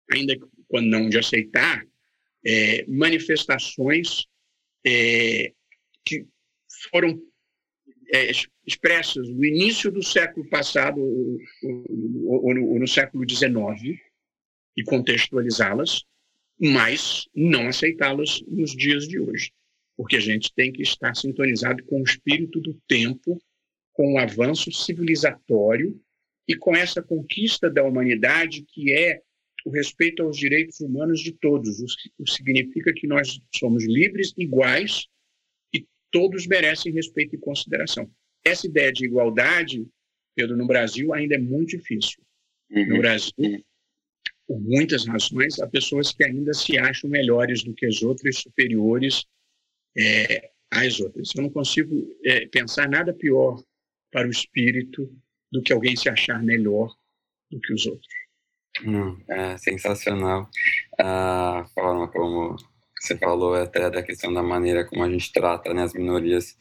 ainda quando não de aceitar, é, manifestações é, que foram expressas no início do século passado ou, ou, ou no século XIX e contextualizá-las, mas não aceitá-las nos dias de hoje, porque a gente tem que estar sintonizado com o espírito do tempo, com o avanço civilizatório e com essa conquista da humanidade que é o respeito aos direitos humanos de todos, o que significa que nós somos livres, iguais e todos merecem respeito e consideração. Essa ideia de igualdade, Pedro, no Brasil ainda é muito difícil. Uhum. No Brasil, por muitas razões, há pessoas que ainda se acham melhores do que as outras, superiores é, às outras. Eu não consigo é, pensar nada pior para o espírito do que alguém se achar melhor do que os outros. Não, é sensacional a forma como você falou até da questão da maneira como a gente trata né, as minorias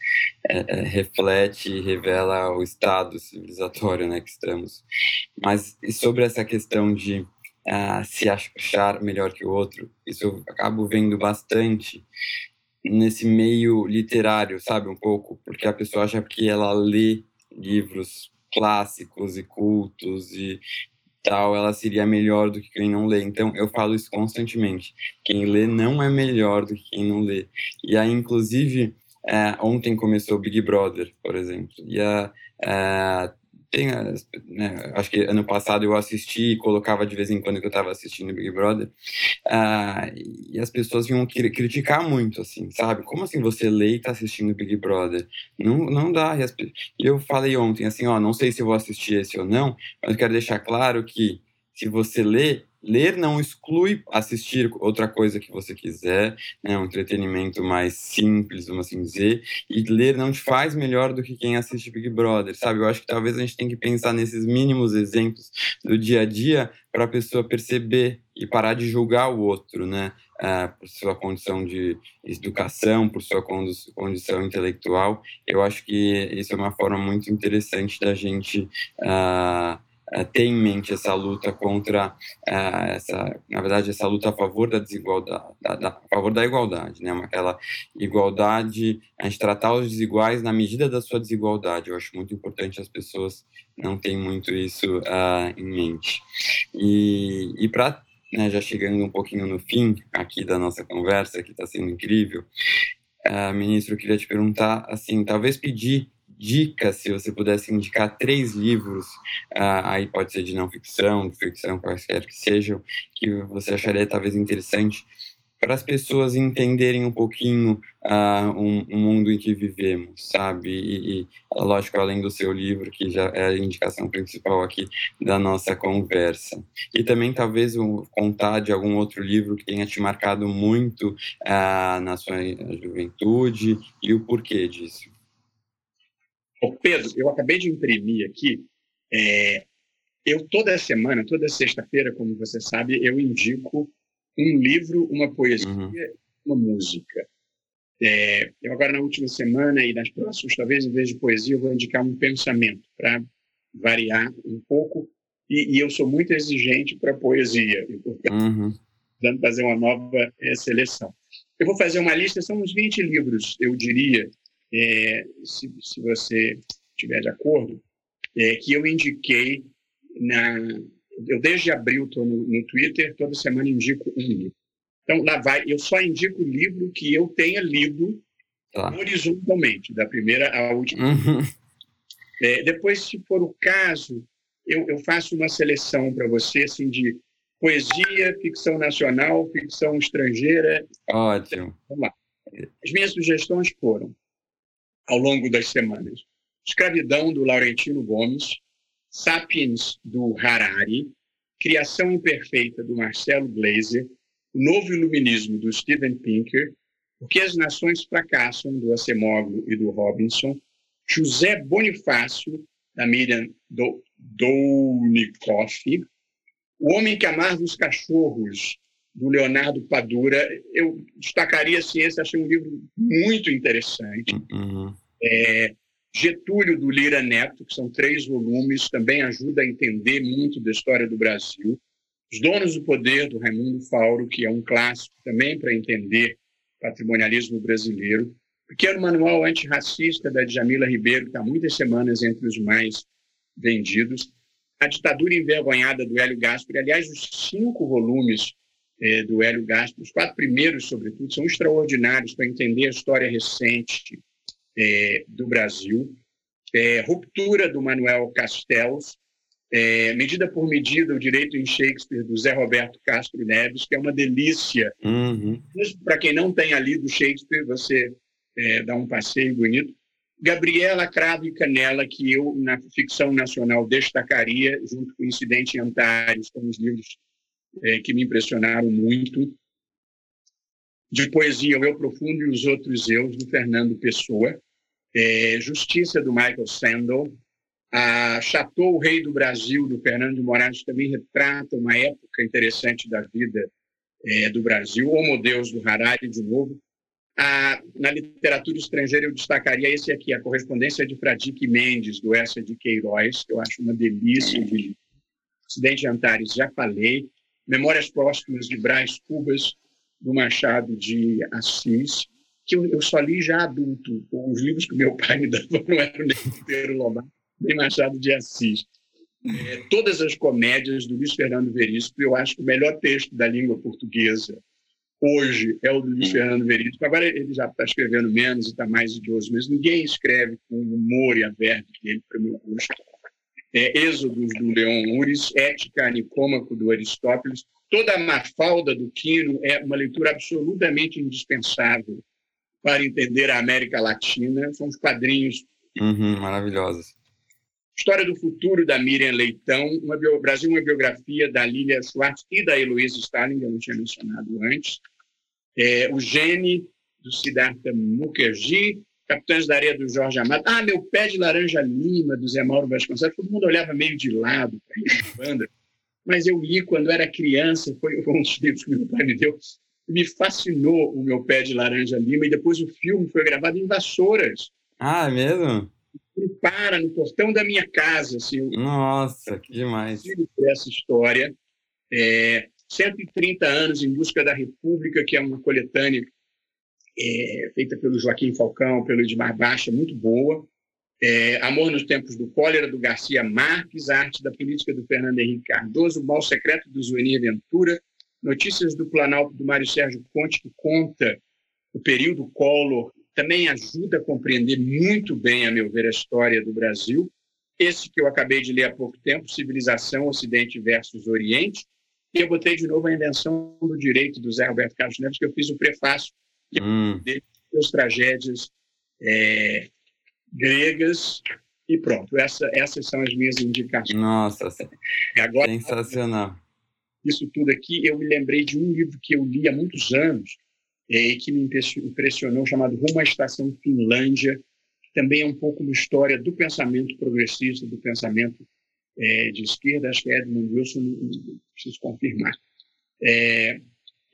é, é, reflete e revela o estado civilizatório né, que estamos. Mas e sobre essa questão de uh, se achar melhor que o outro, isso eu acabo vendo bastante nesse meio literário, sabe, um pouco, porque a pessoa acha que ela lê livros clássicos e cultos e tal, ela seria melhor do que quem não lê. Então, eu falo isso constantemente. Quem lê não é melhor do que quem não lê. E aí, inclusive, é, ontem começou Big Brother, por exemplo. E a, é, tem, né, acho que ano passado eu assisti e colocava de vez em quando que eu estava assistindo Big Brother, uh, e as pessoas vinham criticar muito, assim, sabe? Como assim você lê e está assistindo Big Brother? Não, não dá. E eu falei ontem, assim, ó, não sei se eu vou assistir esse ou não, mas eu quero deixar claro que se você lê, ler não exclui assistir outra coisa que você quiser, né, um entretenimento mais simples, vamos assim dizer, e ler não te faz melhor do que quem assiste Big Brother, sabe? Eu acho que talvez a gente tenha que pensar nesses mínimos exemplos do dia a dia para a pessoa perceber e parar de julgar o outro, né? Uh, por sua condição de educação, por sua condição intelectual. Eu acho que isso é uma forma muito interessante da gente uh, ter em mente essa luta contra uh, essa, na verdade, essa luta a favor da desigualdade, da, da, a favor da igualdade, né? Aquela igualdade, a gente tratar os desiguais na medida da sua desigualdade. Eu acho muito importante as pessoas não terem muito isso uh, em mente. E, e para né, já chegando um pouquinho no fim aqui da nossa conversa, que está sendo incrível, uh, ministro, eu queria te perguntar, assim, talvez pedir dicas, se você pudesse indicar três livros, aí pode ser de não ficção, ficção, quaisquer que sejam, que você acharia talvez interessante para as pessoas entenderem um pouquinho uh, um, um, mundo em que vivemos, sabe? E, e, lógico, além do seu livro, que já é a indicação principal aqui da nossa conversa. E também, talvez, um, contar de algum outro livro que tenha te marcado muito uh, na sua juventude e o porquê disso. Ô Pedro, eu acabei de imprimir aqui. É, eu toda semana, toda sexta-feira, como você sabe, eu indico um livro, uma poesia, uhum. uma música. É, eu agora na última semana e nas próximas, talvez em vez de poesia, eu vou indicar um pensamento para variar um pouco. E, e, eu sou muito exigente para poesia, portanto, uhum. fazer uma nova é, seleção. Eu vou fazer uma lista, são uns 20 livros, eu diria, é, se, se, você estiver de acordo, é, que eu indiquei na. Eu desde abril estou no, no, Twitter, toda semana indico um livro. Então lá vai, eu só indico o livro que eu tenha lido tá. horizontalmente, da primeira à última. Uhum. É, depois, se for o caso, eu, eu faço uma seleção para você assim de poesia, ficção nacional, ficção estrangeira. Ótimo. Vamos lá. As minhas sugestões foram ao longo das semanas. Escravidão, do Laurentino Gomes, Sapiens, do Harari, Criação Imperfeita, do Marcelo Glazer, O Novo Iluminismo, do Steven Pinker, Por que as Nações Fracassam, do Acemoglu e do Robinson, José Bonifácio, da Miriam do, Dounikoff, O Homem que Amarra os Cachorros, do Leonardo Padura. Eu destacaria assim, esse achei um livro muito interessante. Uhum. É, Getúlio do Lira Neto, que são três volumes, também ajuda a entender muito da história do Brasil. Os Donos do Poder, do Raimundo Fauro, que é um clássico também para entender patrimonialismo brasileiro. Pequeno Manual Antirracista, da Djamila Ribeiro, está muitas semanas entre os mais vendidos. A Ditadura Envergonhada, do Hélio Gaspari. Aliás, os cinco volumes é, do Hélio Gaspari, os quatro primeiros, sobretudo, são extraordinários para entender a história recente é, do Brasil. É, Ruptura, do Manuel Castells. É, medida por medida, o direito em Shakespeare, do Zé Roberto Castro Neves, que é uma delícia. Uhum. Para quem não tenha lido Shakespeare, você é, dá um passeio bonito. Gabriela Cravo e Canela, que eu, na ficção nacional, destacaria, junto com Incidente em Antares, são os livros é, que me impressionaram muito. De poesia, O Eu Profundo e os Outros Eus, do Fernando Pessoa. É, Justiça, do Michael Sandel. A Chateau, o Rei do Brasil, do Fernando de Moraes, também retrata uma época interessante da vida é, do Brasil. Homo Deus, do Harari, de novo. A, na literatura estrangeira, eu destacaria esse aqui, a correspondência de Fradique Mendes, do Essa de Queiroz, que eu acho uma delícia de Ocidente de Antares, já falei. Memórias Próximas de Brás Cubas, do Machado de Assis, que eu, eu só li já adulto. Os livros que meu pai me dava não eram nem Monteiro Lobato, nem Machado de Assis. É, todas as comédias do Luiz Fernando Veríssimo, eu acho que o melhor texto da língua portuguesa hoje é o do Luiz Fernando Veríssimo. Agora ele já está escrevendo menos e está mais idoso, mas ninguém escreve com o humor e a verve dele, para o meu gosto. É, Êxodos do Leon Uris, Ética Nicômaco do Aristóteles. Toda a Mafalda do Quino é uma leitura absolutamente indispensável para entender a América Latina. São os quadrinhos uhum, maravilhosos. História do Futuro, da Miriam Leitão, uma bio, Brasil, uma biografia da Lilia Schwartz e da Heloísa Stalin, que eu não tinha mencionado antes. É, o Gene, do Siddhartha Mukherjee, Capitães da Areia, do Jorge Amado. Ah, Meu Pé de Laranja Lima, do Zé Mauro Vasconcelos. Todo mundo olhava meio de lado para essa banda. Mas eu li quando era criança, foi um dos livros que meu pai me deu. Me fascinou o Meu Pé de Laranja Lima, e depois o filme foi gravado em Vassouras. Ah, é mesmo? ele para no portão da minha casa. Assim, Nossa, que demais. Essa história. É, 130 anos em busca da República, que é uma coletânea é, feita pelo Joaquim Falcão, pelo Edmar Baixa, muito boa. É, Amor nos Tempos do Cólera, do Garcia Marques, Arte da Política, do Fernando Henrique Cardoso, Mal Secreto, do Zuenir Ventura, Notícias do Planalto, do Mário Sérgio Conte, que conta o período Collor também ajuda a compreender muito bem, a meu ver, a história do Brasil. Esse que eu acabei de ler há pouco tempo, Civilização Ocidente versus Oriente, e eu botei de novo a Invenção do Direito do Zé Roberto Carlos Neves, que eu fiz o prefácio que hum. das tragédias é, gregas e pronto. Essa, essas são as minhas indicações. Nossa, Agora, sensacional. Isso tudo aqui, eu me lembrei de um livro que eu li há muitos anos, é, que me impressionou, chamado Rumo à Estação Finlândia, que também é um pouco uma história do pensamento progressista, do pensamento é, de esquerda, acho que é Edmund Wilson, preciso confirmar. É,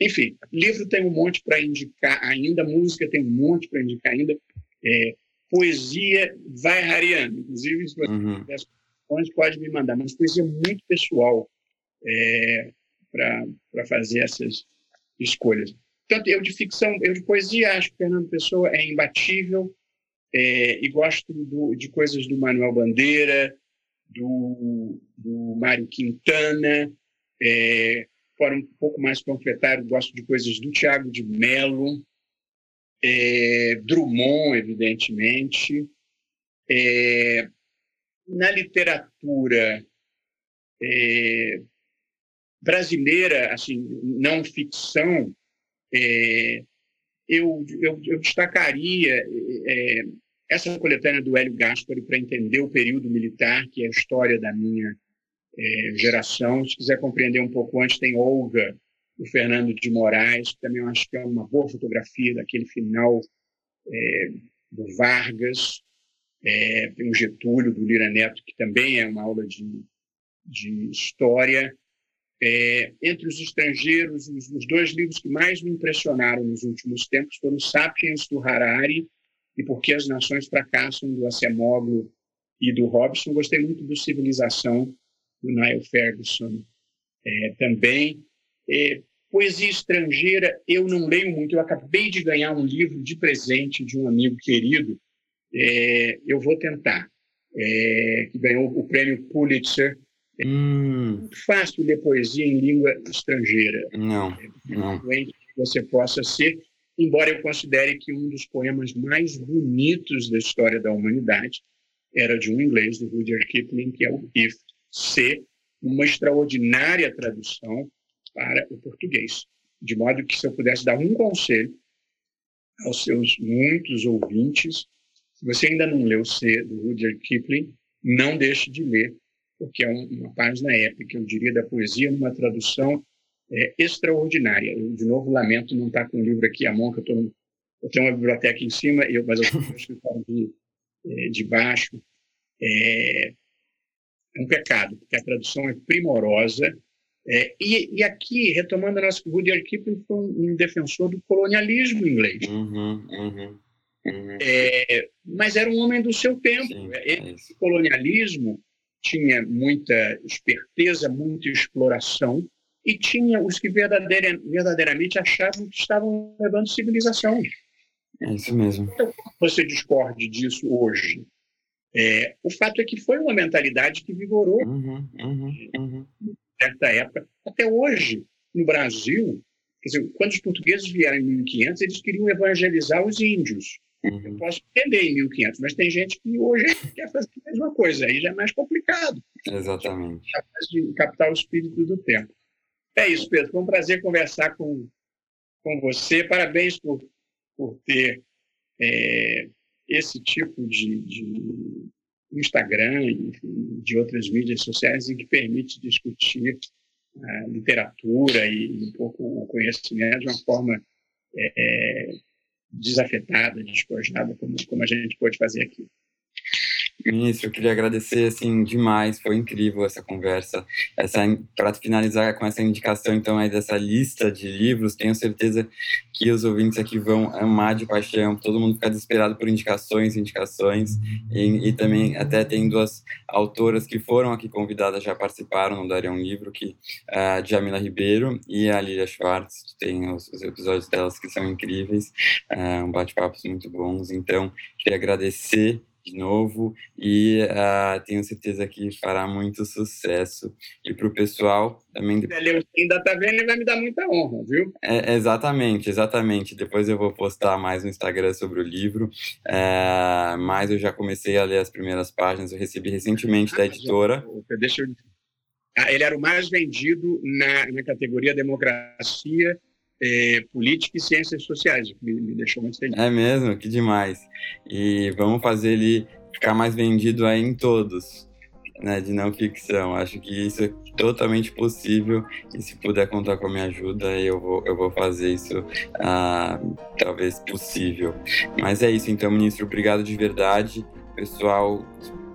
enfim, livro tem um monte para indicar ainda, música tem um monte para indicar ainda, é, poesia vai variando, inclusive se você uhum. tiver pode me mandar, mas poesia muito pessoal é, para fazer essas escolhas. Tanto eu de ficção, eu de poesia acho que Fernando Pessoa é imbatível é, e gosto do, de coisas do Manuel Bandeira, do, do Mário Quintana, é, fora um pouco mais panfletário, gosto de coisas do Tiago de Mello, é, Drummond, evidentemente. É, na literatura é, brasileira, assim, não ficção, é, eu, eu, eu, destacaria é, essa coletânea do Hélio Gaspari para entender o período militar, que é a história da minha é, geração. Se quiser compreender um pouco antes, tem Olga, do Fernando de Moraes, que também eu acho que é uma boa fotografia daquele final é, do Vargas. É, tem o Getúlio, do Lira Neto, que também é uma aula de, de história. É, entre os estrangeiros, os, os, dois livros que mais me impressionaram nos últimos tempos foram Sapiens, do Harari, e Por que as Nações Fracassam, do Acemoglu e do Robson. Gostei muito do Civilização, do Niall Ferguson é, também. É, Poesia estrangeira, eu não leio muito. Eu acabei de ganhar um livro de presente de um amigo querido. É, eu vou tentar. É, que ganhou o prêmio Pulitzer. É hum. fácil ler poesia em língua estrangeira. Não, não. Que você possa ser, embora eu considere que um dos poemas mais bonitos da história da humanidade era de um inglês, do Rudyard Kipling, que é o If, ser uma extraordinária tradução para o português. De modo que, se eu pudesse dar um conselho aos seus muitos ouvintes, se você ainda não leu C do Rudyard Kipling, não deixe de ler, porque é uma página épica, eu diria, da poesia numa tradução é, extraordinária. Eu, de novo, lamento não estar com o livro aqui à mão, que eu, tô, eu tenho uma biblioteca em cima, eu, mas eu estou no escritório de, é, de baixo. É, é um pecado, porque a tradução é primorosa, é, e, e, aqui, retomando a nossa, Rudyard Kipling foi um, um, defensor do colonialismo inglês. Uhum, uhum, uhum. É, mas era um homem do seu tempo. Sim, Esse é colonialismo tinha muita esperteza, muita exploração, e tinha os que verdadeira, verdadeiramente achavam que estavam levando civilização. É isso mesmo. Então, você discorde disso hoje? É, o fato é que foi uma mentalidade que vigorou. Uhum, uhum, uhum certa época, até hoje, no Brasil, dizer, quando os portugueses vieram em 1500, eles queriam evangelizar os índios. Uhum. Eu posso entender em 1500, mas tem gente que hoje quer fazer a mesma coisa, aí já é mais complicado. Exatamente. Capaz de captar o espírito do tempo. É isso, Pedro. Foi um prazer conversar com, com você. Parabéns por, por ter é, esse tipo de, de Instagram, enfim, de outras mídias sociais, em que permite discutir a literatura e um pouco o conhecimento de uma forma é, desafetada, despojada, como, como a gente pode fazer aqui. Ministro, eu queria agradecer assim demais, foi incrível essa conversa. Essa para finalizar com essa indicação então aí dessa lista de livros, tenho certeza que os ouvintes aqui vão amar de paixão. Todo mundo fica desesperado por indicações, indicações e, e também até tem duas autoras que foram aqui convidadas já participaram no Daria um livro que a Jamila Ribeiro e a Lilia Schwartz tem os, os episódios delas que são incríveis, uh, um bate-papos muito bons. Então queria agradecer de novo e uh, tenho certeza que fará muito sucesso. E para o pessoal também. Ele ainda está vendo, ele vai me dar muita honra, viu? É, exatamente, exatamente. Depois eu vou postar mais no Instagram sobre o livro, é, mas eu já comecei a ler as primeiras páginas, eu recebi recentemente ah, da editora. Já, deixa eu... Ah, ele era o mais vendido na, na categoria democracia é, política e ciências sociais, me, me, deixou muito feliz. É mesmo, que demais. E vamos fazer ele ficar mais vendido aí em todos, né, de não ficção. Acho que isso é totalmente possível e se puder contar com a minha ajuda, eu vou, eu vou fazer isso ah, talvez possível. Mas é isso, então, ministro, obrigado de verdade. Pessoal,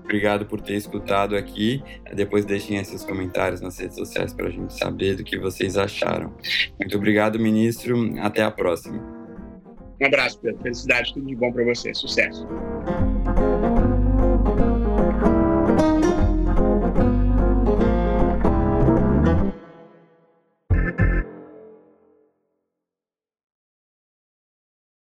Obrigado por ter escutado aqui. Depois deixem aí seus comentários nas redes sociais para a gente saber do que vocês acharam. Muito obrigado, ministro. Até a próxima. Um abraço, Pedro. Felicidade, tudo de bom para você. Sucesso.